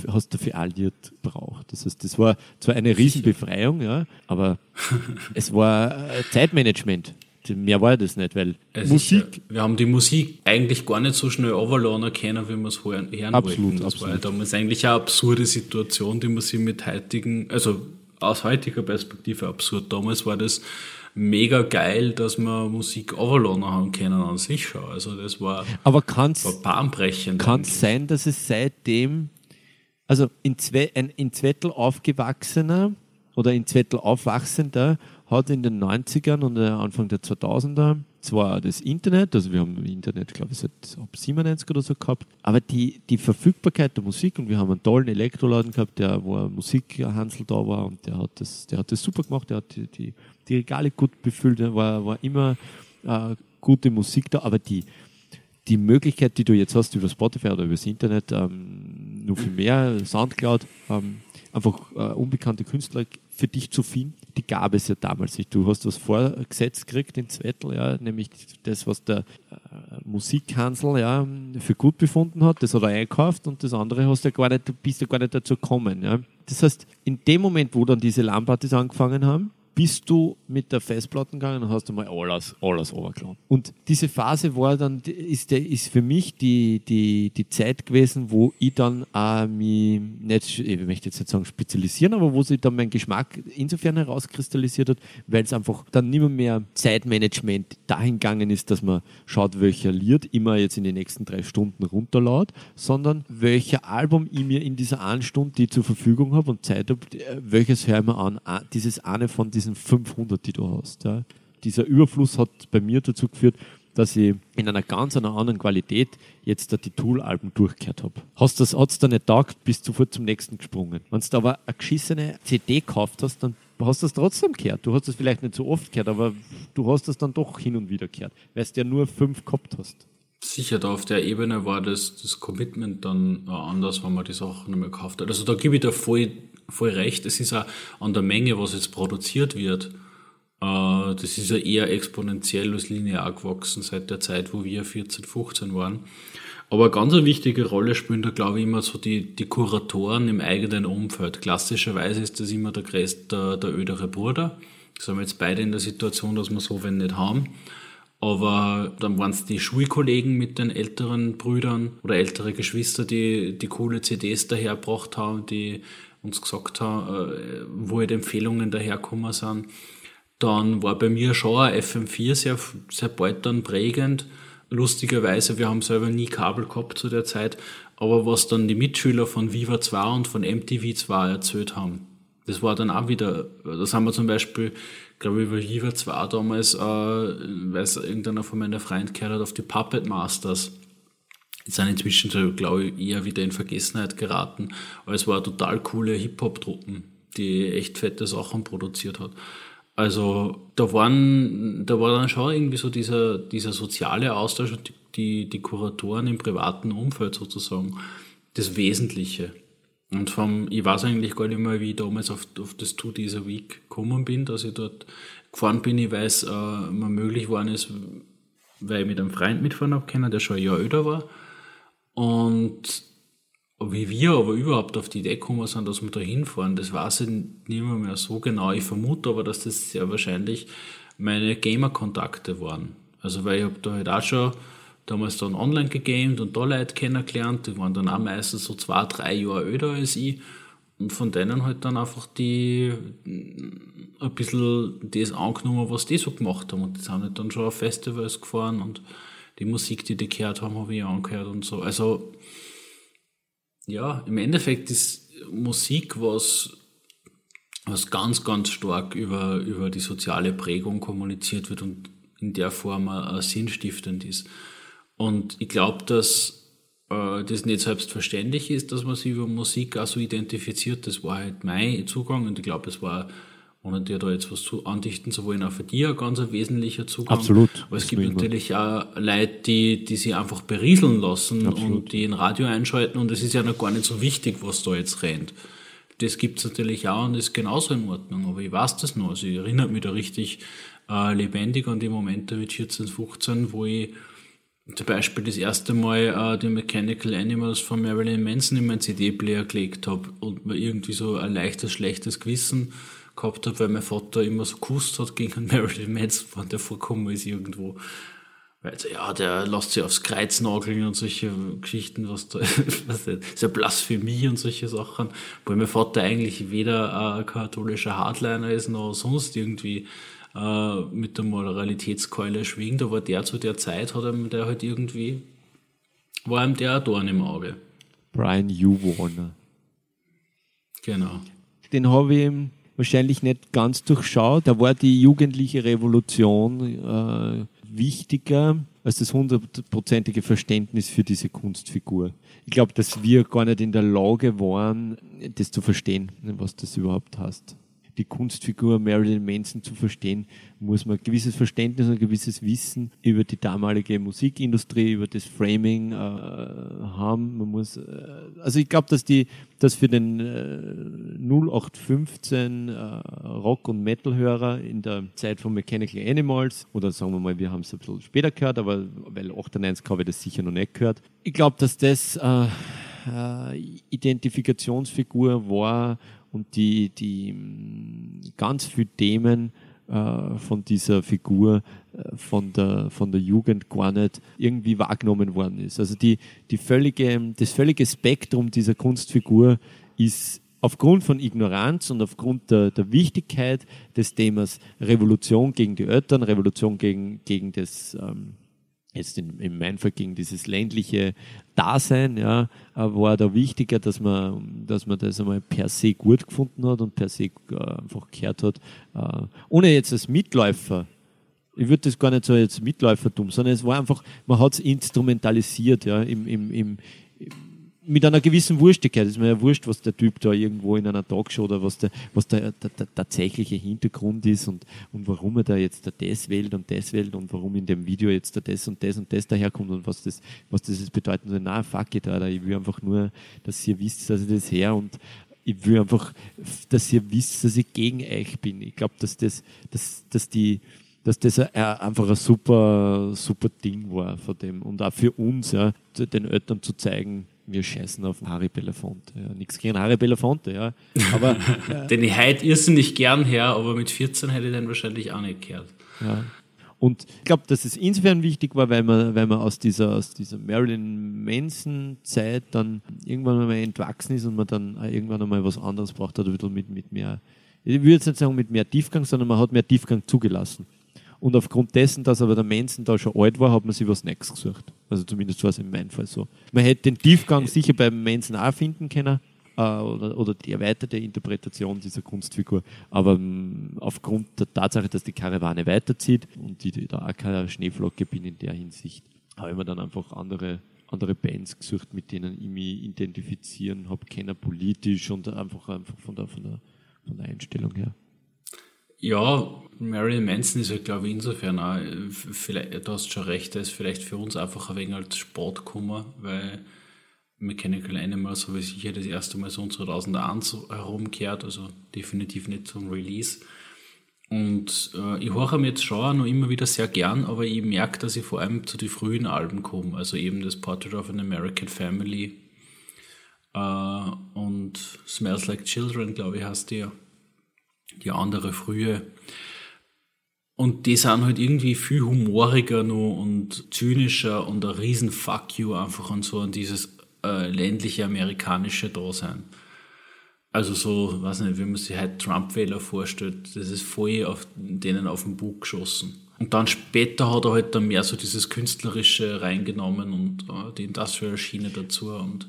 hast du für alliert braucht. Das heißt, das war zwar eine Riesenbefreiung, ja, aber es war äh, Zeitmanagement. Mehr war das nicht, weil Es Musik, Ist, wir haben die Musik eigentlich gar nicht so schnell overladen können, wie wir es hören, hören Absolut, wollten. Das war ja absolut. damals eigentlich eine absurde Situation, die man sich mit heutigen, also aus heutiger Perspektive absurd. Damals war das mega geil, dass wir Musik overladen haben können an sich schon. Also das war, aber kann's, war bahnbrechend. kann es sein, dass es seitdem, also in, Zwe ein in Zwettel aufgewachsener oder in Zwettel aufwachsender hat in den 90ern und äh, Anfang der 2000er zwar das Internet, also wir haben Internet, glaube ich, seit ab 97 oder so gehabt, aber die, die Verfügbarkeit der Musik und wir haben einen tollen Elektroladen gehabt, der, wo ein Musikhansel da war und der hat das, der hat das super gemacht, der hat die, die, die Regale gut befüllt, da war, war immer äh, gute Musik da, aber die, die Möglichkeit, die du jetzt hast über Spotify oder über das Internet, ähm, nur viel mehr, Soundcloud, ähm, einfach äh, unbekannte Künstler für dich zu finden, die gab es ja damals nicht. Du hast was vorgesetzt gekriegt in Zwettel, ja, nämlich das, was der äh, Musikhansel ja, für gut befunden hat, das hat er einkauft und das andere hast du ja gar nicht, du bist ja gar nicht dazu gekommen. Ja. Das heißt, in dem Moment, wo dann diese LAN-Partys angefangen haben, bist du mit der Festplatte gegangen und hast einmal alles, alles runtergeladen. Und diese Phase war dann, ist, der, ist für mich die, die, die Zeit gewesen, wo ich dann auch mich nicht, ich möchte jetzt nicht sagen spezialisieren, aber wo sich dann mein Geschmack insofern herauskristallisiert hat, weil es einfach dann nicht mehr, mehr Zeitmanagement dahin gegangen ist, dass man schaut, welcher Lied immer jetzt in den nächsten drei Stunden runterlaut, sondern welcher Album ich mir in dieser einen Stunde, die ich zur Verfügung habe und Zeit habe, äh, welches höre ich mir an, dieses eine von diesen 500, die du hast. Ja. Dieser Überfluss hat bei mir dazu geführt, dass ich in einer ganz einer anderen Qualität jetzt die Tool-Alben durchgehört habe. Hast das, hat's da nicht taugt, bist du sofort zum nächsten gesprungen. Wenn du aber eine geschissene CD gekauft hast, dann hast du das trotzdem gehört. Du hast das vielleicht nicht so oft gehört, aber du hast das dann doch hin und wieder gehört, weil du ja nur fünf gehabt hast. Sicher, da auf der Ebene war das, das Commitment dann auch anders, wenn man die Sachen nicht mehr gekauft hat. Also da gebe ich dir voll, voll recht. Es ist auch an der Menge, was jetzt produziert wird. Äh, das ist ja eher exponentiell als linear gewachsen seit der Zeit, wo wir 14, 15 waren. Aber eine ganz eine wichtige Rolle spielen da, glaube ich, immer so die, die Kuratoren im eigenen Umfeld. Klassischerweise ist das immer der größte, der, der ödere Bruder. Da sind wir jetzt beide in der Situation, dass wir so wenn nicht haben. Aber dann waren es die Schulkollegen mit den älteren Brüdern oder ältere Geschwister, die die coole CDs dahergebracht haben, die uns gesagt haben, äh, wo halt Empfehlungen daherkommen sind. Dann war bei mir schon ein FM4 sehr, sehr bald dann prägend. Lustigerweise, wir haben selber nie Kabel gehabt zu der Zeit, aber was dann die Mitschüler von Viva 2 und von MTV 2 erzählt haben, das war dann auch wieder, das haben wir zum Beispiel, glaube ich, über Viva 2 damals, äh, weil es irgendeiner von meinen Freunden gehört hat, auf die Puppet Masters. Die sind inzwischen, glaube ich, eher wieder in Vergessenheit geraten. Aber es war total coole Hip-Hop-Truppen, die echt fette Sachen produziert hat. Also da waren, da war dann schon irgendwie so dieser, dieser soziale Austausch und die, die, Kuratoren im privaten Umfeld sozusagen das Wesentliche. Und vom, ich weiß eigentlich gar nicht mehr, wie ich damals auf, auf das To Dieser Week gekommen bin, dass ich dort gefahren bin. Ich weiß, äh, mir möglich geworden ist, weil ich mit einem Freund mitfahren habe können, der schon ein Jahr älter war. Und wie wir aber überhaupt auf die Idee gekommen sind, dass wir da hinfahren, das weiß ich nicht mehr, mehr so genau. Ich vermute aber, dass das sehr wahrscheinlich meine Gamer-Kontakte waren. Also weil ich habe da halt auch schon damals dann online gegamed und da Leute kennengelernt, die waren dann auch meistens so zwei, drei Jahre älter als ich. Und von denen halt dann einfach die ein bisschen das angenommen, was die so gemacht haben. Und die sind halt dann schon auf Festivals gefahren und die Musik, die die gehört haben, habe ich angehört und so. Also ja, im Endeffekt ist Musik was was ganz, ganz stark über, über die soziale Prägung kommuniziert wird und in der Form auch sinnstiftend ist. Und ich glaube, dass äh, das nicht selbstverständlich ist, dass man sich über Musik auch so identifiziert. Das war halt mein Zugang und ich glaube, es war ohne dir da jetzt was zu andichten zu wollen, auch für dich ein ganz wesentlicher Zugang. Absolut. Aber es gibt natürlich auch Leute, die, die sich einfach berieseln lassen Absolut. und die ein Radio einschalten und es ist ja noch gar nicht so wichtig, was da jetzt rennt. Das gibt's natürlich auch und ist genauso in Ordnung, aber ich weiß das noch. Also ich erinnere mich da richtig äh, lebendig an die Momente mit 14, 15, wo ich zum Beispiel das erste Mal äh, die Mechanical Animals von Marilyn Manson in meinen CD-Player gelegt habe und mir irgendwie so ein leichtes, schlechtes Gewissen gehabt habe, weil mein Vater immer so gekusst hat gegen Marilyn Manson, wann der vorkommen ist irgendwo. Weil so, ja, der lässt sich aufs Kreuz nageln und solche Geschichten, was da, was ist ja Blasphemie und solche Sachen, weil mein Vater eigentlich weder ein katholischer Hardliner ist, noch sonst irgendwie äh, mit der Moralitätskeule schwingt, aber der zu der Zeit hat ihm der halt irgendwie, war ihm der ein Dorn im Auge. Brian U. Warner. Genau. Den habe ich wahrscheinlich nicht ganz durchschaut. Da war die jugendliche Revolution äh, wichtiger als das hundertprozentige Verständnis für diese Kunstfigur. Ich glaube, dass wir gar nicht in der Lage waren, das zu verstehen, was das überhaupt heißt die Kunstfigur Marilyn Manson zu verstehen, muss man ein gewisses Verständnis und ein gewisses Wissen über die damalige Musikindustrie, über das Framing äh, haben. Man muss, äh, also ich glaube, dass die, dass für den äh, 0815 äh, Rock- und Metal-Hörer in der Zeit von Mechanical Animals, oder sagen wir mal, wir haben es ein bisschen später gehört, aber weil 98 habe ich das sicher noch nicht gehört. Ich glaube, dass das äh, äh, Identifikationsfigur war und die, die ganz viele Themen äh, von dieser Figur äh, von, der, von der Jugend gar nicht irgendwie wahrgenommen worden ist. Also die, die völlige, das völlige Spektrum dieser Kunstfigur ist aufgrund von Ignoranz und aufgrund der, der Wichtigkeit des Themas Revolution gegen die Eltern, Revolution gegen, gegen das ähm, jetzt in, in meinem Fall gegen dieses ländliche Dasein, ja, war da wichtiger, dass man, dass man das einmal per se gut gefunden hat und per se äh, einfach gehört hat, äh, ohne jetzt als Mitläufer ich würde das gar nicht so jetzt Mitläufertum, sondern es war einfach, man hat es instrumentalisiert, ja, im, im, im, mit einer gewissen Wurstigkeit. Es ist mir ja wurscht, was der Typ da irgendwo in einer Talkshow oder was der, was der, der, der tatsächliche Hintergrund ist und, und warum er da jetzt das wählt und das wählt und warum in dem Video jetzt das und das und das daherkommt und was das, was das jetzt bedeutet. Und na, fuck it, Alter. Ich will einfach nur, dass ihr wisst, dass ich das her und ich will einfach, dass ihr wisst, dass ich gegen euch bin. Ich glaube, dass das, dass, dass die, dass das einfach ein super, super Ding war von dem und auch für uns, ja, den Eltern zu zeigen, wir scheißen auf Harry Belafonte. Ja. Nichts gegen Harry Belafonte, ja. Aber, äh, den ich heute irrsinnig gern her, aber mit 14 hätte ich den wahrscheinlich auch nicht gehört. Ja. Und ich glaube, dass es insofern wichtig war, weil man, weil man aus dieser, aus dieser Marilyn Manson-Zeit dann irgendwann einmal entwachsen ist und man dann irgendwann einmal was anderes braucht hat, ein bisschen mit, mit mehr, ich würde jetzt nicht sagen mit mehr Tiefgang, sondern man hat mehr Tiefgang zugelassen. Und aufgrund dessen, dass aber der Manson da schon alt war, hat man sich was Neues gesucht. Also zumindest war es in meinem Fall so. Man hätte den Tiefgang sicher beim Manson auch finden können. Äh, oder, oder, die erweiterte Interpretation dieser Kunstfigur. Aber ähm, aufgrund der Tatsache, dass die Karawane weiterzieht und die, die da auch keine Schneeflocke bin in der Hinsicht, habe ich mir dann einfach andere andere Bands gesucht, mit denen ich mich identifizieren habe, keiner politisch und einfach, einfach von, der, von, der, von der Einstellung her. Ja, Marilyn Manson ist ja, glaube ich, insofern auch, vielleicht, du hast schon recht, er ist vielleicht für uns einfach ein wenig als Sportkummer, weil Mechanical Animals habe ich sicher das erste Mal so um 2001 herumgekehrt, also definitiv nicht zum Release. Und äh, ich höre mir jetzt schon noch immer wieder sehr gern, aber ich merke, dass ich vor allem zu den frühen Alben komme, also eben das Portrait of an American Family äh, und Smells Like Children, glaube ich, heißt die ja die andere frühe. Und die sind halt irgendwie viel humoriger noch und zynischer und ein riesen Fuck you einfach an so an dieses äh, ländliche amerikanische Dasein. Also so, weiß nicht, wie man sich halt Trump-Wähler vorstellt, das ist voll auf denen auf den Bug geschossen. Und dann später hat er halt dann mehr so dieses Künstlerische reingenommen und äh, die Industrial Schiene dazu und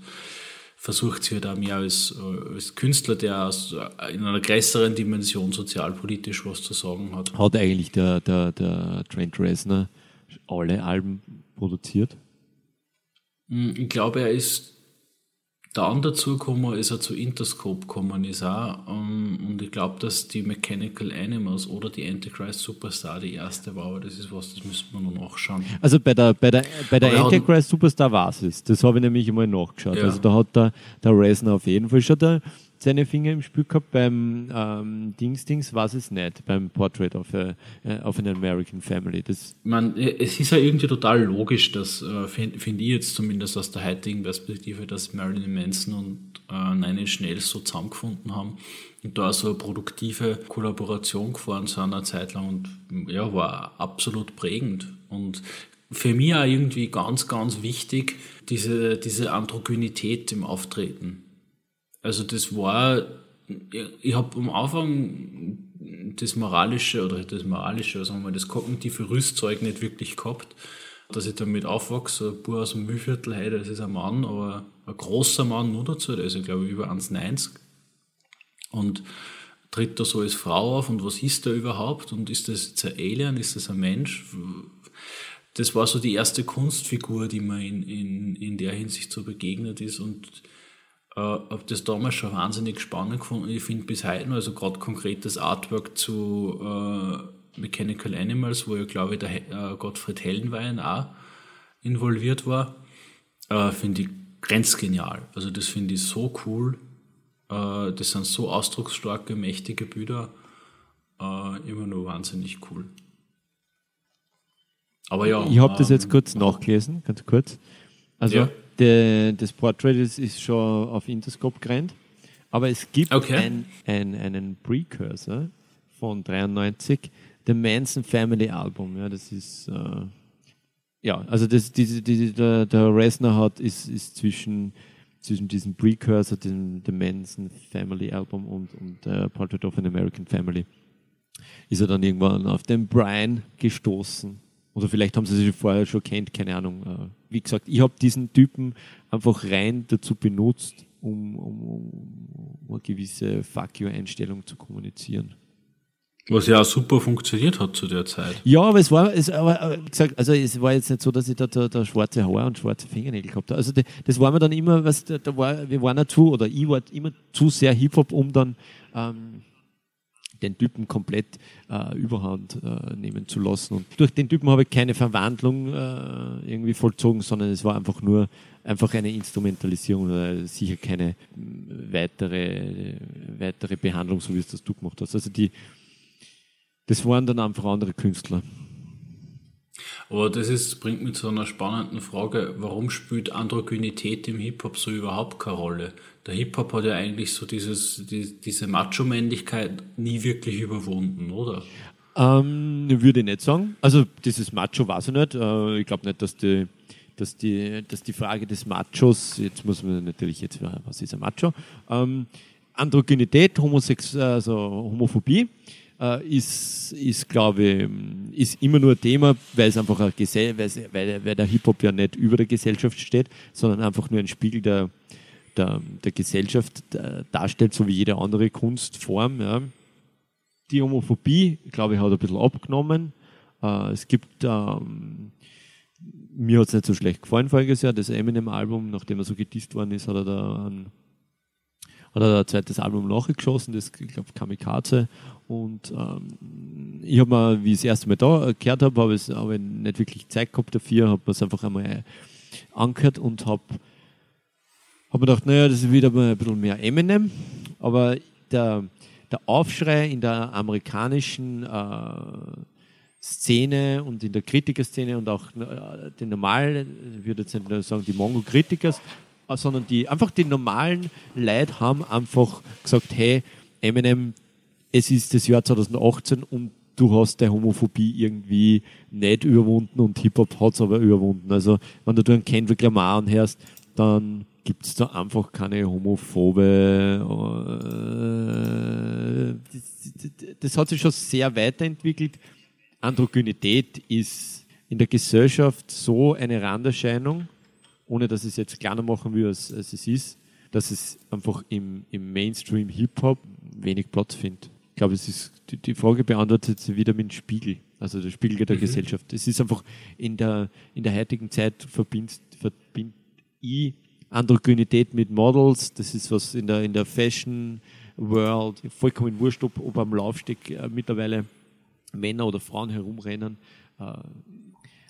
versucht sich halt auch mehr als, als Künstler, der aus, in einer größeren Dimension sozialpolitisch was zu sagen hat. Hat eigentlich der, der, der Trent Reznor alle Alben produziert? Hm, ich glaube, er ist dann dazu gekommen ist er zu Interscope gekommen ist auch. Um, ähm, und ich glaube, dass die Mechanical Animals oder die Antichrist Superstar die erste war, aber das ist was, das müsste man noch nachschauen. Also bei der, bei der, bei der Antichrist Superstar war es. Das habe ich nämlich mal nachgeschaut. Ja. Also da hat der, der Reznor auf jeden Fall schon der, seine Finger im Spiel gehabt. Beim ähm, Dings Dings war es nicht, beim Portrait of, a, uh, of an American Family. Das Man, es ist ja irgendwie total logisch, dass, äh, finde find ich jetzt zumindest aus der heutigen Perspektive, dass Marilyn Manson und äh, Nine Schnells so zusammengefunden haben und da so eine produktive Kollaboration gefahren zu einer Zeit lang und ja, war absolut prägend. Und für mich auch irgendwie ganz, ganz wichtig, diese, diese Androgynität im Auftreten. Also das war, ich habe am Anfang das moralische oder das moralische, sagen wir mal, das kognitive Rüstzeug nicht wirklich gehabt, dass ich damit aufwachse, ein Bub aus dem Mühlviertel, hey, das ist ein Mann, aber ein großer Mann nur dazu, der ist ja glaube ich über 1,90 und tritt da so als Frau auf und was ist da überhaupt? Und ist das jetzt ein Alien, ist das ein Mensch? Das war so die erste Kunstfigur, die mir in, in, in der Hinsicht so begegnet ist. Und äh, habe das damals schon wahnsinnig spannend gefunden. Ich finde bis heute noch, also gerade konkret das Artwork zu äh, Mechanical Animals, wo ja glaube ich der äh, Gottfried Hellenwein auch involviert war, äh, finde ich grenzgenial. Also das finde ich so cool. Äh, das sind so ausdrucksstarke, mächtige Bilder. Äh, immer nur wahnsinnig cool. Aber ja. Ich habe das jetzt ähm, kurz nachgelesen, ganz kurz. Also ja de, das Portrait ist, ist, schon auf Interscope gerannt. Aber es gibt okay. ein, ein, einen Precursor von 93, The Manson Family Album. Ja, das ist, äh, ja, also das, die, die, der, der Reznor hat, ist, ist zwischen, zwischen diesem Precursor, dem The Manson Family Album und, und äh, Portrait of an American Family, ist er dann irgendwann auf den Brian gestoßen oder vielleicht haben sie sich vorher schon kennt, keine Ahnung. Äh, wie gesagt, ich habe diesen Typen einfach rein dazu benutzt, um, um, um eine gewisse Fuck you-Einstellung zu kommunizieren. Was ja auch super funktioniert hat zu der Zeit. Ja, aber es war, es, aber, gesagt, also es war jetzt nicht so, dass ich da, da, da schwarze Haare und schwarze Fingernägel gehabt habe. Also das war mir dann immer, was, da war, wir waren ja zu, oder ich war immer zu sehr Hip-Hop, um dann ähm, den Typen komplett äh, überhand äh, nehmen zu lassen. Und durch den Typen habe ich keine Verwandlung äh, irgendwie vollzogen, sondern es war einfach nur einfach eine Instrumentalisierung oder sicher keine weitere, weitere Behandlung, so wie es das du gemacht hast. Also die, das waren dann einfach andere Künstler. Aber das ist, bringt mich zu einer spannenden Frage, warum spielt Androgynität im Hip-Hop so überhaupt keine Rolle? Der Hip-Hop hat ja eigentlich so dieses, die, diese Macho-Männlichkeit nie wirklich überwunden, oder? Ähm, würde ich nicht sagen. Also dieses Macho weiß ich nicht. Äh, ich glaube nicht, dass die, dass, die, dass die Frage des Machos, jetzt muss man natürlich jetzt, was ist ein Macho? Ähm, Androgynität, Homosex, also Homophobie äh, ist, ist glaube ist immer nur Thema, weil es einfach weil, weil der Hip-Hop ja nicht über der Gesellschaft steht, sondern einfach nur ein Spiegel der, der, der Gesellschaft äh, darstellt, so wie jede andere Kunstform. Ja. Die Homophobie, glaube ich, hat ein bisschen abgenommen. Äh, es gibt, ähm, mir hat es nicht so schlecht gefallen voriges Jahr, das Eminem-Album, nachdem er so gedisst worden ist, hat er da ein, hat er ein zweites Album nachgeschossen, das, ich glaube, Kamikaze. Und ähm, ich habe mir, wie ich das erste Mal da gehört habe, habe ich, hab ich nicht wirklich Zeit gehabt dafür, habe es einfach einmal angehört und habe hab mir gedacht, naja, das ist wieder mal ein bisschen mehr Eminem. Aber der, der Aufschrei in der amerikanischen äh, Szene und in der Kritikerszene und auch äh, den normalen, ich würde jetzt nicht nur sagen die Mongo-Kritikers, sondern die einfach die normalen Leute haben einfach gesagt, hey, Eminem, es ist das Jahr 2018 und du hast deine Homophobie irgendwie nicht überwunden und Hip-Hop hat es aber überwunden. Also, wenn du einen Kendrick Lamar anhörst, dann gibt es da einfach keine homophobe. Äh, das, hat sich schon sehr weiterentwickelt. Androgynität ist in der Gesellschaft so eine Randerscheinung, ohne dass ich es jetzt kleiner machen will, als, als es ist. dass es einfach im, im Mainstream Hip-Hop wenig Platz findet. Ich glaube, es ist, die, die Frage beantwortet sie wieder mit dem Spiegel, also der Spiegel der mhm. Gesellschaft. Es ist einfach in der, in der heutigen Zeit verbindet, verbindet ich Androgynität mit Models, das ist was in der, in der Fashion World vollkommen wurscht, ob, ob am Laufsteg äh, mittlerweile Männer oder Frauen herumrennen. Äh,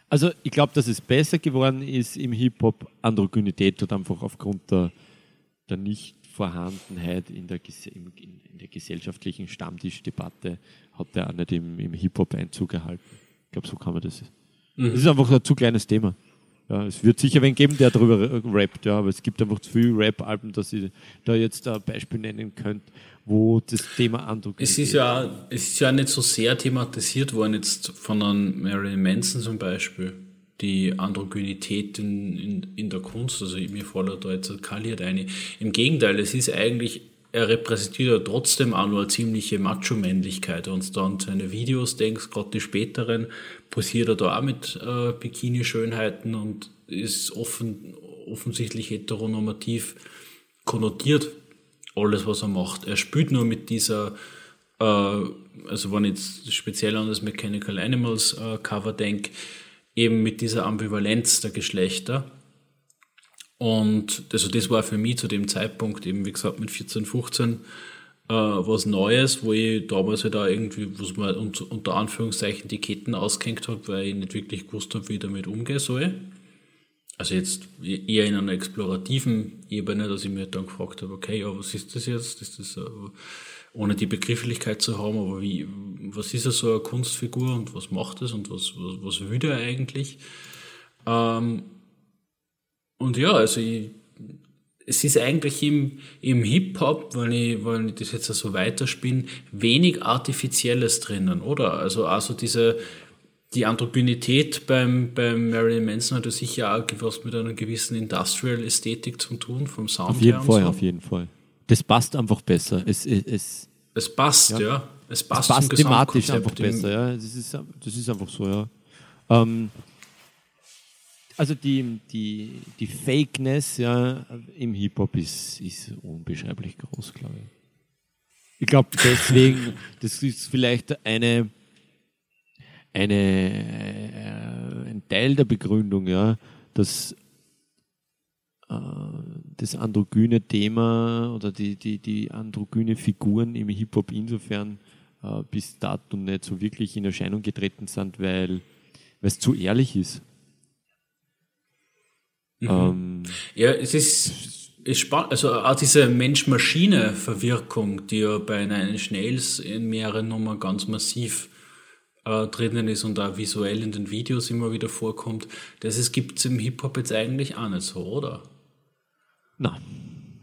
also ich glaube, dass es besser geworden ist im Hip-Hop. Androgynität hat einfach aufgrund der, der Nichtvorhandenheit in der, in, in der gesellschaftlichen Stammtischdebatte hat der auch nicht im, im Hip-Hop Einzug gehalten. Ich glaube, so kann man das. Mhm. Das ist einfach ein zu kleines Thema. Ja, es wird sicher wen geben, der darüber rappt, ja, aber es gibt einfach zu viele Rap-Alben, dass ich da jetzt ein Beispiel nennen könnte, wo das Thema Androgen es ist ja Es ist ja nicht so sehr thematisiert worden, jetzt von einem Marilyn Manson zum Beispiel, die Androgynität in, in, der Kunst. Also mir fordert da jetzt Kali halt eine. Im Gegenteil, es ist eigentlich er repräsentiert ja trotzdem auch nur eine ziemliche Macho-Männlichkeit. Wenn du da an seine Videos denkst, gerade die späteren, posiert er da auch mit äh, Bikini-Schönheiten und ist offen, offensichtlich heteronormativ konnotiert, alles, was er macht. Er spielt nur mit dieser, äh, also wenn ich jetzt speziell an das Mechanical Animals äh, Cover denke, eben mit dieser Ambivalenz der Geschlechter und also das war für mich zu dem Zeitpunkt eben, wie gesagt, mit 14, 15 äh, was Neues, wo ich damals halt auch irgendwie, was man unter, Anführungszeichen die Ketten ausgehängt habe, weil ich nicht wirklich gewusst habe, wie ich damit umgehen soll. Also jetzt eher in einer explorativen Ebene, dass ich mir dann gefragt habe, okay, ja, was ist das jetzt? Ist das, äh, ohne die Begrifflichkeit zu haben, aber wie, was ist so eine Kunstfigur und was macht es und was, was, was will der eigentlich? Ähm, und ja, also ich, es ist eigentlich im, im Hip-Hop, wenn ich, wenn ich das jetzt so weiterspinne, wenig Artifizielles drinnen, oder? Also also diese, die Androgynität beim, beim Marilyn Manson hat ja sicher auch was mit einer gewissen Industrial-Ästhetik zu tun, vom Sound Auf jeden Fall, so. auf jeden Fall. Das passt einfach besser. Es, es, es, es passt, ja. ja. Es passt, es passt thematisch einfach besser, ja. Das ist, das ist einfach so, ja. Ähm, also die, die, die Fakeness ja, im Hip-Hop ist, ist unbeschreiblich groß, glaube ich. Ich glaube deswegen, das ist vielleicht eine, eine, äh, ein Teil der Begründung, ja, dass das androgyne Thema oder die, die, die androgyne Figuren im Hip-Hop insofern äh, bis dato nicht so wirklich in Erscheinung getreten sind, weil es zu ehrlich ist. Mhm. Ähm, ja, es ist, ist spannend. Also auch diese Mensch-Maschine-Verwirkung, die ja bei Nine Schnells in mehreren Nummern ganz massiv äh, drinnen ist und auch visuell in den Videos immer wieder vorkommt, das gibt es im Hip-Hop jetzt eigentlich auch nicht so, oder? Nein.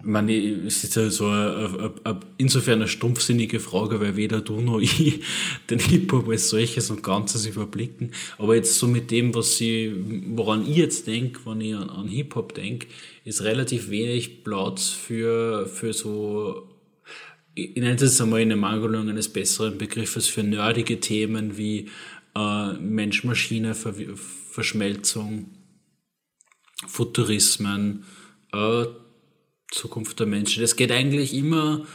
Meine, es ist ja so eine, eine, insofern eine stumpfsinnige Frage, weil weder du noch ich den Hip-Hop als solches und Ganzes überblicken. Aber jetzt so mit dem, was sie, woran ich jetzt denke, wenn ich an, an Hip-Hop denke, ist relativ wenig Platz für, für so, ich nenne es jetzt einmal in der Mangelung eines besseren Begriffes, für nerdige Themen wie äh, Mensch-Maschine-Verschmelzung, Futurismen, äh, Zukunft der Menschen. Es geht eigentlich immer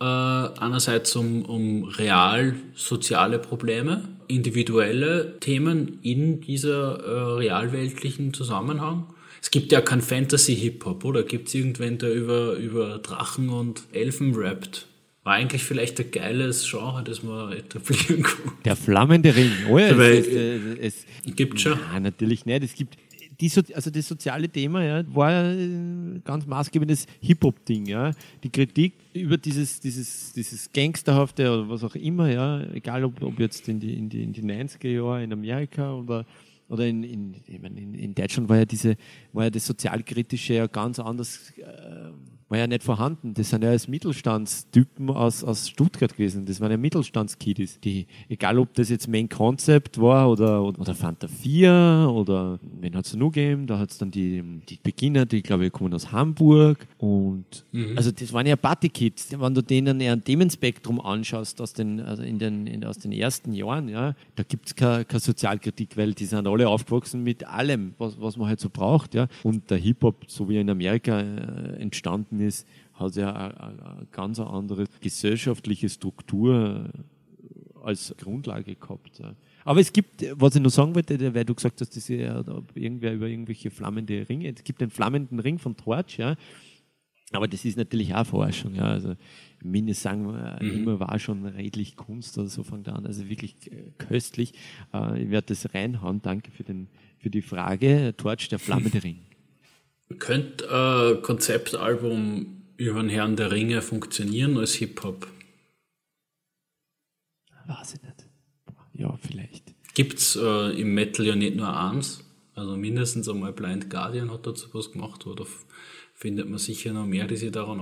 äh, einerseits um, um real soziale Probleme, individuelle Themen in dieser äh, realweltlichen Zusammenhang. Es gibt ja kein Fantasy-Hip-Hop, oder? Gibt es irgendwen, der über, über Drachen und Elfen rappt? War eigentlich vielleicht ein geiles Genre, das man etablieren kann. Der flammende Ring, oh ja, es, es, es, es gibt schon. Nein, natürlich nicht. Es gibt die, also das soziale Thema ja, war ein ganz maßgebendes Hip-Hop-Ding. Ja. Die Kritik über dieses, dieses, dieses Gangsterhafte oder was auch immer, ja, egal ob, ob jetzt in die, in, die, in die 90er Jahre in Amerika oder, oder in, in, in, in Deutschland war ja, diese, war ja das Sozialkritische ja ganz anders. Äh, war ja nicht vorhanden. Das sind ja als Mittelstandstypen aus, aus Stuttgart gewesen. Das waren ja Mittelstandskiddies. Die, egal ob das jetzt Main Concept war oder, oder Fanta 4 oder wen hat es noch gegeben? Da hat es dann die, die Beginner, die glaube ich kommen aus Hamburg. Und mhm. also das waren ja Partykids. Wenn du denen eher ein Themenspektrum anschaust aus den, also in den, in, aus den ersten Jahren, ja, da gibt es keine, keine Sozialkritik, weil die sind alle aufgewachsen mit allem, was, was man halt so braucht. Ja. Und der Hip-Hop, so wie er in Amerika äh, entstanden Verhältnis hat ja eine, ganz andere gesellschaftliche Struktur als Grundlage gehabt. Aber es gibt, was ich noch sagen wollte, weil du gesagt hast, dass ja, irgendwer über irgendwelche flammende Ringe, es gibt den flammenden Ring von Torch, ja. Aber das ist natürlich auch Forschung, ja. Also Minnesang äh, mhm. immer war schon redlich Kunst oder so fängt an, also wirklich äh, köstlich. Äh, ich werde das reinhauen. Danke für, den, für die Frage. Torch, der flammende Ring. Könnte ein Konzeptalbum über den Herrn der Ringe funktionieren als Hip-Hop? Weiß ich nicht. Ja, vielleicht. Gibt es äh, im Metal ja nicht nur eins. Also mindestens einmal Blind Guardian hat dazu was gemacht, oder findet man sicher noch mehr, die sich daran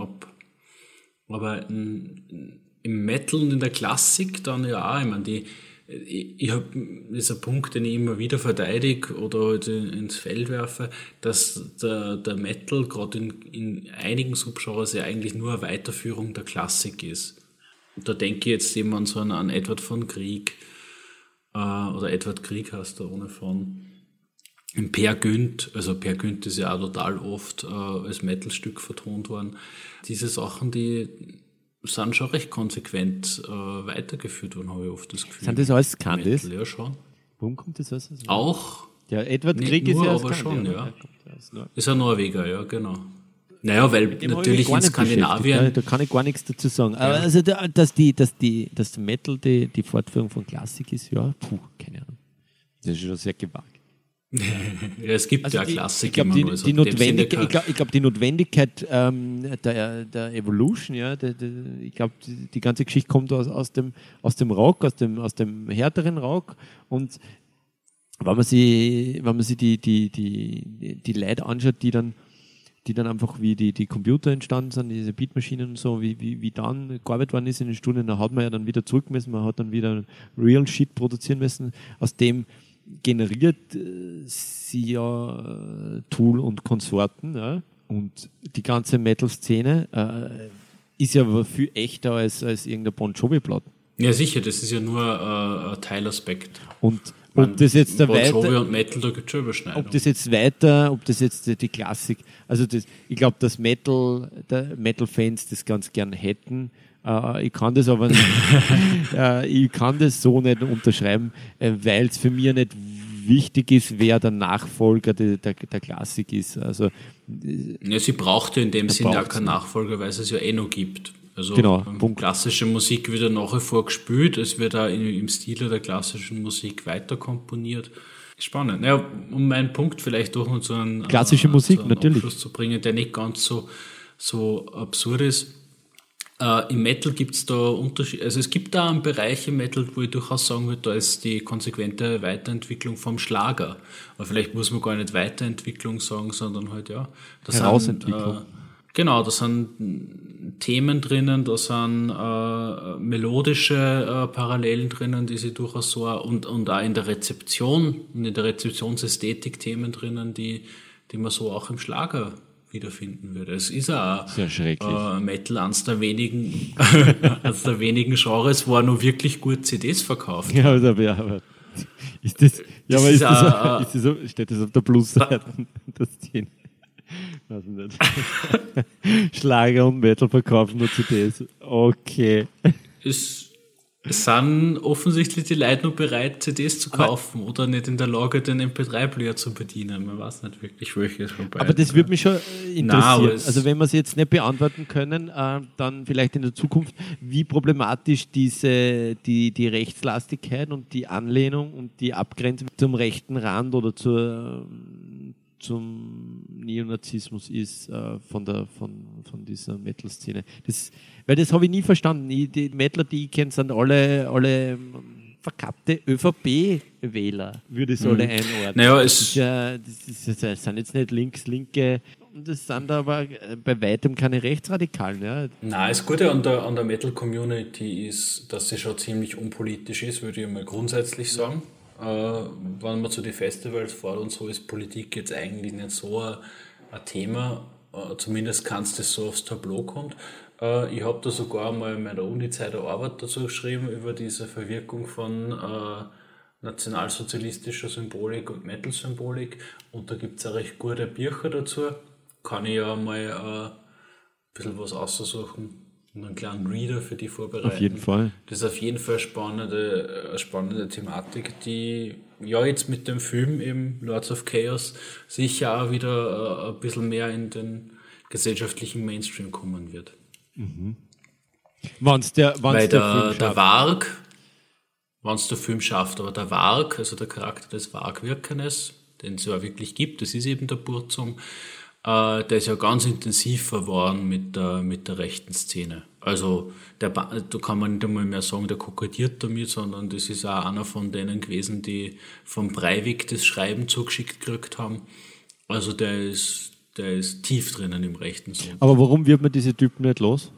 abarbeiten. Im Metal und in der Klassik dann ja auch. Ich meine, die, ich, ich habe, das ist ein Punkt, den ich immer wieder verteidige oder halt ins Feld werfe, dass der, der Metal gerade in, in einigen Subgenres ja eigentlich nur eine Weiterführung der Klassik ist. Da denke ich jetzt eben an so einen, an Edward von Krieg, äh, oder Edward Krieg heißt er ohne von. Im Per Günd, also Per Günd ist ja auch total oft äh, als Metalstück vertont worden. Diese Sachen, die sind schon recht konsequent äh, weitergeführt worden, habe ich oft das Gefühl. Sind das alles Skandis? Ja, schon. Warum kommt das alles? Auch. Ja, Edward Krieg nur, ist ja aber schon, ja. Ist ein Norweger, ja, genau. Naja, weil natürlich in Skandinavien. Ja, da kann ich gar nichts dazu sagen. Ja. Also, dass, die, dass, die, dass Metal die, die Fortführung von Klassik ist, ja, puh, keine Ahnung. Das ist schon sehr gewagt. Es gibt also ja die, Klassik ich glaube, die, also die, Notwendigkeit, ich glaub, ich glaub, die Notwendigkeit ähm, der, der Evolution, ja, der, der, ich glaube, die, die, ganze Geschichte kommt aus, aus, dem, aus dem Rock, aus dem, aus dem härteren Rock. Und wenn man sich, wenn man sich die, die, die, die Leute anschaut, die dann die dann einfach wie die, die Computer entstanden sind, diese Beatmaschinen und so, wie, wie, wie dann gearbeitet worden ist in den Studien, da hat man ja dann wieder zurück müssen, man hat dann wieder Real Shit produzieren müssen, aus dem generiert äh, sie ja äh, Tool und Konsorten ja? und die ganze Metal-Szene äh, ist ja viel echter als, als irgendein Bon Jovi-Platten. Ja, sicher, das ist ja nur äh, ein Teilaspekt. Und ob das jetzt der weiter, und Metal, da gibt's schon ob das jetzt weiter, ob das jetzt die Klassik, also das, ich glaube, dass Metal, Metal-Fans das ganz gern hätten. Äh, ich kann das aber nicht, äh, ich kann das so nicht unterschreiben, äh, weil es für mich nicht wichtig ist, wer der Nachfolger der, der, der Klassik ist. Also, ja, sie braucht ja in dem Sinne ja keinen Nachfolger, weil es es ja eh noch gibt. Also genau, ähm, klassische Musik wird ja nach wie vor gespielt, es wird auch im Stile der klassischen Musik weiter komponiert. Spannend. Ja, um meinen Punkt vielleicht doch noch zu einem, Klassische äh, Musik, zu natürlich. Abschluss zu bringen, der nicht ganz so, so absurd ist. Äh, Im Metal gibt es da Unterschiede. Also es gibt da einen Bereich im Metal, wo ich durchaus sagen würde, da ist die konsequente Weiterentwicklung vom Schlager. Aber vielleicht muss man gar nicht Weiterentwicklung sagen, sondern halt ja. Das Herausentwicklung. Sind, äh, Genau, da sind Themen drinnen, da sind äh, melodische äh, Parallelen drinnen, die sie durchaus so und, und auch in der Rezeption und in der Rezeptionsästhetik Themen drinnen, die, die man so auch im Schlager wiederfinden würde. Es ist schrecklich. Äh, Metal eines der wenigen, eines der wenigen Genres, wo er nur wirklich gut CDs verkauft. Ja, aber, ja, aber ist das, ja, aber ist, ist, das, a, ist das steht das auf der Plusseite, das Thema? Weiß nicht. Schlager und Metal verkaufen nur CDs. Okay. Es, sind offensichtlich die Leute noch bereit, CDs zu kaufen aber oder nicht in der Lage, den MP3-Player zu bedienen. Man weiß nicht wirklich, welches vorbei Aber das würde mich schon interessieren. Nein, also wenn wir es jetzt nicht beantworten können, äh, dann vielleicht in der Zukunft, wie problematisch diese, die, die Rechtslastigkeit und die Anlehnung und die Abgrenzung zum rechten Rand oder zur zum Neonazismus ist äh, von, der, von, von dieser Metal-Szene. Das, weil das habe ich nie verstanden. Ich, die Metaler, die ich kenne, sind alle, alle ähm, verkappte ÖVP-Wähler, würde ich so alle einordnen. Naja, es das, ja, das, ist, das sind jetzt nicht links, linke, das sind aber bei weitem keine Rechtsradikalen. Ja. Nein, das Gute an der, an der Metal-Community ist, dass sie schon ziemlich unpolitisch ist, würde ich mal grundsätzlich sagen. Äh, wenn man zu den Festivals fährt und so, ist Politik jetzt eigentlich nicht so ein, ein Thema. Äh, zumindest kann es das so aufs Tableau kommt. Äh, ich habe da sogar mal in meiner Uni-Zeit eine Arbeit dazu geschrieben über diese Verwirkung von äh, nationalsozialistischer Symbolik und Metal-Symbolik. Und da gibt es auch recht gute Bücher dazu. Kann ich ja mal äh, bisschen was auszusuchen und einen kleinen Reader für die vorbereiten. Auf jeden Fall. Das ist auf jeden Fall eine spannende, eine spannende Thematik, die ja jetzt mit dem Film eben Lords of Chaos sicher auch wieder äh, ein bisschen mehr in den gesellschaftlichen Mainstream kommen wird. Mhm. Wann's der, wann's Weil der, der, Film der schafft. Varg, wenn es der Film schafft, aber der Varg, also der Charakter des Varg-Wirkenes, den es ja wirklich gibt, das ist eben der Burzum, äh, der ist ja ganz intensiv verworren mit der, mit der rechten Szene. Also der, da kann man nicht einmal mehr sagen, der kokettiert damit, sondern das ist auch einer von denen gewesen, die vom Breivik das Schreiben zugeschickt gekriegt haben. Also der ist, der ist tief drinnen im rechten Sinn. Aber warum wird man diese Typen nicht los?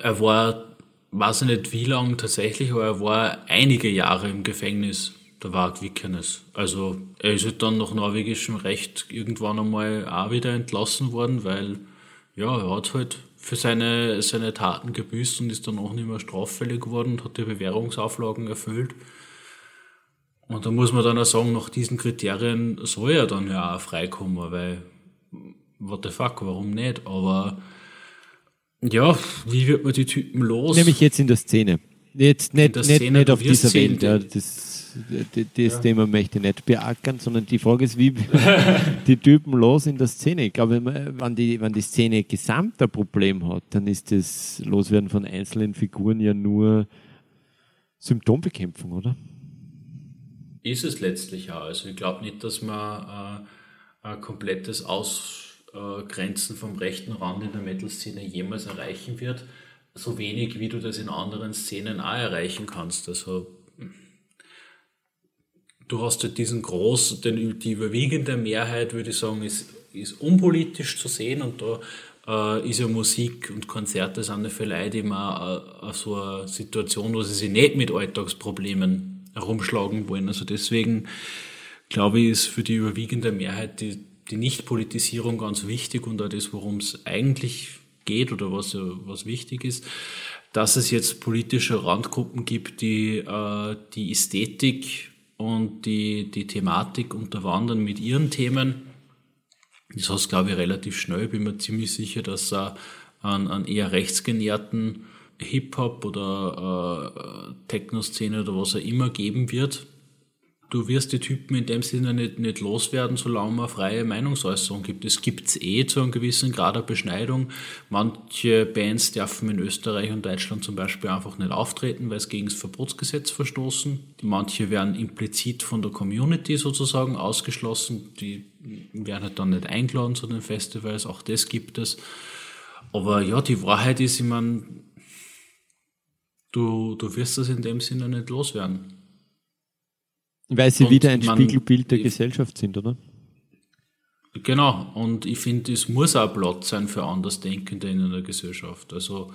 Er war, weiß ich nicht wie lange tatsächlich, aber er war einige Jahre im Gefängnis, der Varg Vikernes. Also er ist halt dann nach norwegischem Recht irgendwann einmal auch wieder entlassen worden, weil ja, er hat halt für seine, seine Taten gebüßt und ist dann auch nicht mehr straffällig geworden und hat die Bewährungsauflagen erfüllt. Und da muss man dann auch sagen, nach diesen Kriterien soll er dann ja auch freikommen, weil what the fuck, warum nicht? Aber ja, wie wird man die Typen los? Nämlich jetzt in der Szene. Jetzt nicht, der nicht, Szene, nicht auf dieser sehen, Welt. Ja, das das, das Thema möchte ich nicht beackern, sondern die Frage ist, wie die Typen los in der Szene. Ich glaube, wenn die, wenn die Szene gesamt ein Problem hat, dann ist das Loswerden von einzelnen Figuren ja nur Symptombekämpfung, oder? ist es letztlich auch. Also ich glaube nicht, dass man äh, ein komplettes Ausgrenzen vom rechten Rand in der Metal-Szene jemals erreichen wird. So wenig, wie du das in anderen Szenen auch erreichen kannst. Also du hast halt diesen groß, den, die überwiegende Mehrheit, würde ich sagen, ist, ist unpolitisch zu sehen und da äh, ist ja Musik und Konzerte sind ja Leute immer äh, äh, so eine Situation, wo sie sich nicht mit Alltagsproblemen herumschlagen wollen. Also deswegen glaube ich, ist für die überwiegende Mehrheit die, die Nichtpolitisierung ganz wichtig und auch das, worum es eigentlich geht oder was, ja- was wichtig ist, dass es jetzt politische Randgruppen gibt, die äh, die Ästhetik und die, die Thematik unterwandern mit ihren Themen. Das heißt, glaube ich, relativ schnell. Ich bin mir ziemlich sicher, dass auch einen, einen eher rechtsgenährten Hip-Hop oder äh, Techno-Szene oder was auch immer geben wird. Du wirst die Typen in dem Sinne nicht, nicht loswerden, solange man freie Meinungsäußerung gibt. Es gibt's eh zu einem gewissen Grad der Beschneidung. Manche Bands dürfen in Österreich und Deutschland zum Beispiel einfach nicht auftreten, weil es gegen das Verbotsgesetz verstoßen. Manche werden implizit von der Community sozusagen ausgeschlossen. Die werden halt dann nicht eingeladen zu den Festivals. Auch das gibt es. Aber ja, die Wahrheit ist, ich meine, du, du wirst das in dem Sinne nicht loswerden. Weil sie Und wieder ein man- Spiegelbild der ich- Gesellschaft sind, oder? Genau, und ich finde, es muss auch Platz sein für Andersdenkende in einer Gesellschaft. Also,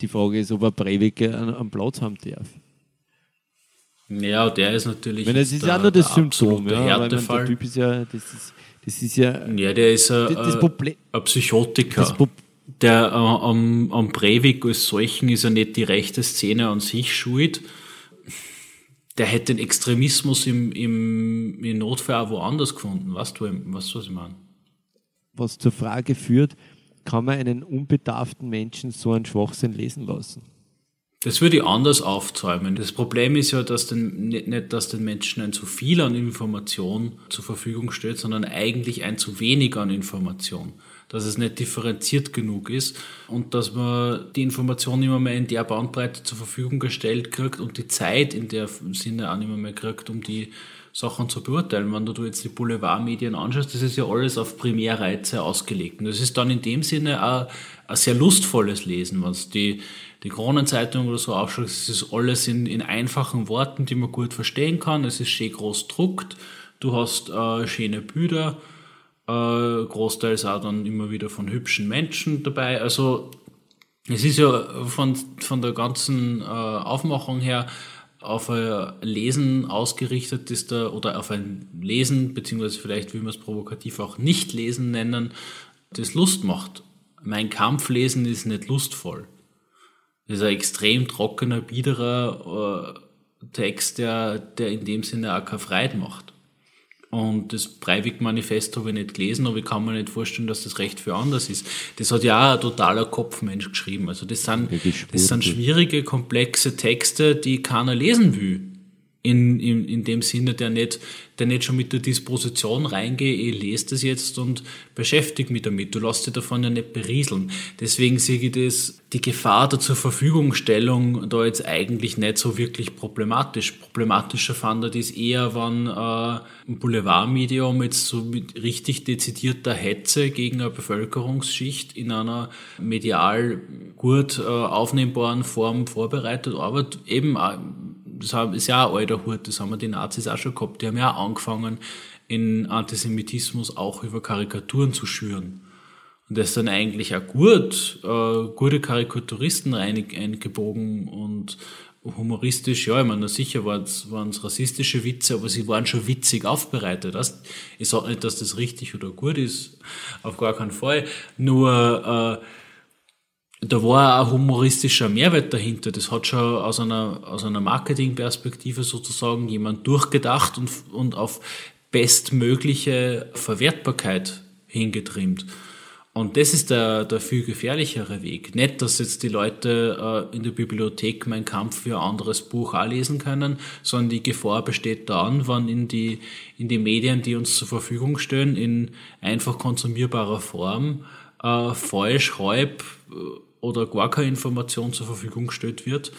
Die Frage ist, ob er Breivik einen, Platz haben darf. ja, der ist natürlich. Ich meine, das ist ja nur das Symptom. Ja, man, der Härtefall. Typ ist ja, das ist, das ist ja, Ja, der ist ein, das, das ein, Problem. ein Psychotiker. Der äh, am, am Breivik als solchen ist ja nicht die rechte Szene an sich schuld. Der hätte den Extremismus im, im, im Notfall auch woanders gefunden. Weißt du, du, was ich meine? was zur Frage führt, kann man einen unbedarften Menschen so einen Schwachsinn lesen lassen? Das würde ich anders aufzäumen. Das Problem ist ja, dass den, nicht, nicht, dass den Menschen ein zu viel an Information zur Verfügung steht, sondern eigentlich ein zu wenig an Information. Dass es nicht differenziert genug ist und dass man die Information immer mehr in der Bandbreite zur Verfügung gestellt kriegt und die Zeit in der Sinne auch nicht mehr, kriegt, um die Sachen zu beurteilen. Wenn du jetzt die Boulevardmedien anschaust, das ist ja alles auf Primärreize ausgelegt. Und das ist dann in dem Sinne auch ein sehr lustvolles Lesen, wenn du die, die Kronenzeitung oder so aufschaust, es ist alles in, in einfachen Worten, die man gut verstehen kann. Es ist schön groß druckt. Du hast äh, schöne Bilder, äh, großteils auch dann immer wieder von hübschen Menschen dabei. Also es ist ja von, von der ganzen äh, Aufmachung her auf ein Lesen ausgerichtet ist da, oder auf ein Lesen, beziehungsweise vielleicht will man es provokativ auch nicht lesen nennen, das Lust macht. Mein Kampflesen ist nicht lustvoll. Das ist ein extrem trockener, biederer äh, Text, der, der in dem Sinne auch keine Freude macht. Und das Breivik-Manifest habe ich nicht gelesen, aber ich kann mir nicht vorstellen, dass das Recht für anders ist. Das hat ja auch ein totaler Kopfmensch geschrieben. Also das sind, das sind schwierige, komplexe Texte, die keiner lesen will in, in, in dem Sinne, der nicht, der nicht schon mit der Disposition reingehe, ich lese das jetzt und beschäftige mich damit. Du lässt dich davon ja nicht berieseln. Deswegen sehe ich das, die Gefahr der zur Verfügungstellung da jetzt eigentlich nicht so wirklich problematisch. Problematischer fand ich das eher, wenn äh, ein Boulevardmedium jetzt so mit richtig dezidierter Hetze gegen eine Bevölkerungsschicht in einer medial gut äh, aufnehmbaren Form vorbereitet, aber eben das ist ja auch ein alter Hut, das haben wir die Nazis auch schon gehabt. Die haben ja auch angefangen, in Antisemitismus auch über Karikaturen zu schüren. Und das ist dann eigentlich auch gut, äh, gute Karikaturisten eingebogen und humoristisch, ja, ich meine, sicher waren es rassistische Witze, aber sie waren schon witzig aufbereitet. Das, ich sage nicht, dass das richtig oder gut ist, auf gar keinen Fall. Nur äh, da war ein humoristischer Mehrwert dahinter. Das hat schon aus einer, aus einer Marketingperspektive sozusagen jemand durchgedacht und, und auf bestmögliche Verwertbarkeit hingetrimmt. Und das ist der, der viel gefährlichere Weg. Nicht, dass jetzt die Leute äh, in der Bibliothek Mein Kampf für ein anderes Buch auch lesen können, sondern die Gefahr besteht dann, wenn in die, in die Medien, die uns zur Verfügung stellen, in einfach konsumierbarer Form äh, falsch, halb äh, oder gar keine Information zur Verfügung gestellt wird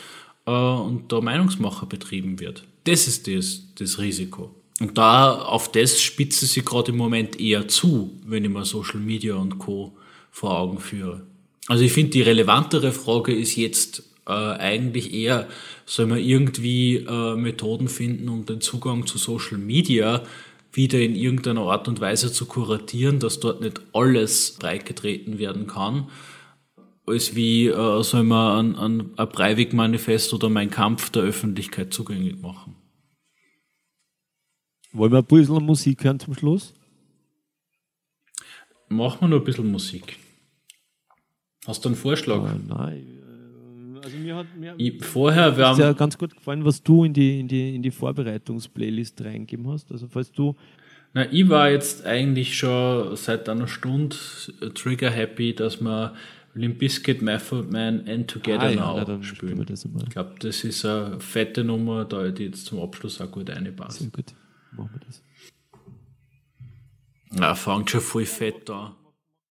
äh, und da Meinungsmacher betrieben wird. Das ist das, das Risiko. Und da auf das spitze sie gerade im Moment eher zu, wenn ich mir Social Media und Co. vor Augen führe. Also ich finde, die relevantere Frage ist jetzt äh, eigentlich eher, soll man irgendwie äh, Methoden finden, um den Zugang zu Social Media wieder in irgendeiner Art und Weise zu kuratieren, dass dort nicht alles breitgetreten werden kann, als wie äh, soll man ein, ein, ein Breivik-Manifest oder mein Kampf der Öffentlichkeit zugänglich machen. Wollen wir ein bisschen Musik hören zum Schluss? Machen wir noch ein bisschen Musik. Hast du einen Vorschlag? Oh, nein. Also mir hat mir ich, vorher wir ja ganz gut gefallen, was du in die, in die, in die Vorbereitungsplaylist reingeben hast. Also falls du na, ich war jetzt eigentlich schon seit einer Stunde trigger happy, dass wir Limp Bizkit, Method Man and Together ah, Now ja, spielen. Ich glaube, das ist eine fette Nummer, da die jetzt zum Abschluss auch gut reinpasst. Sehr gut, machen wir das. Ja, fängt schon voll fett an.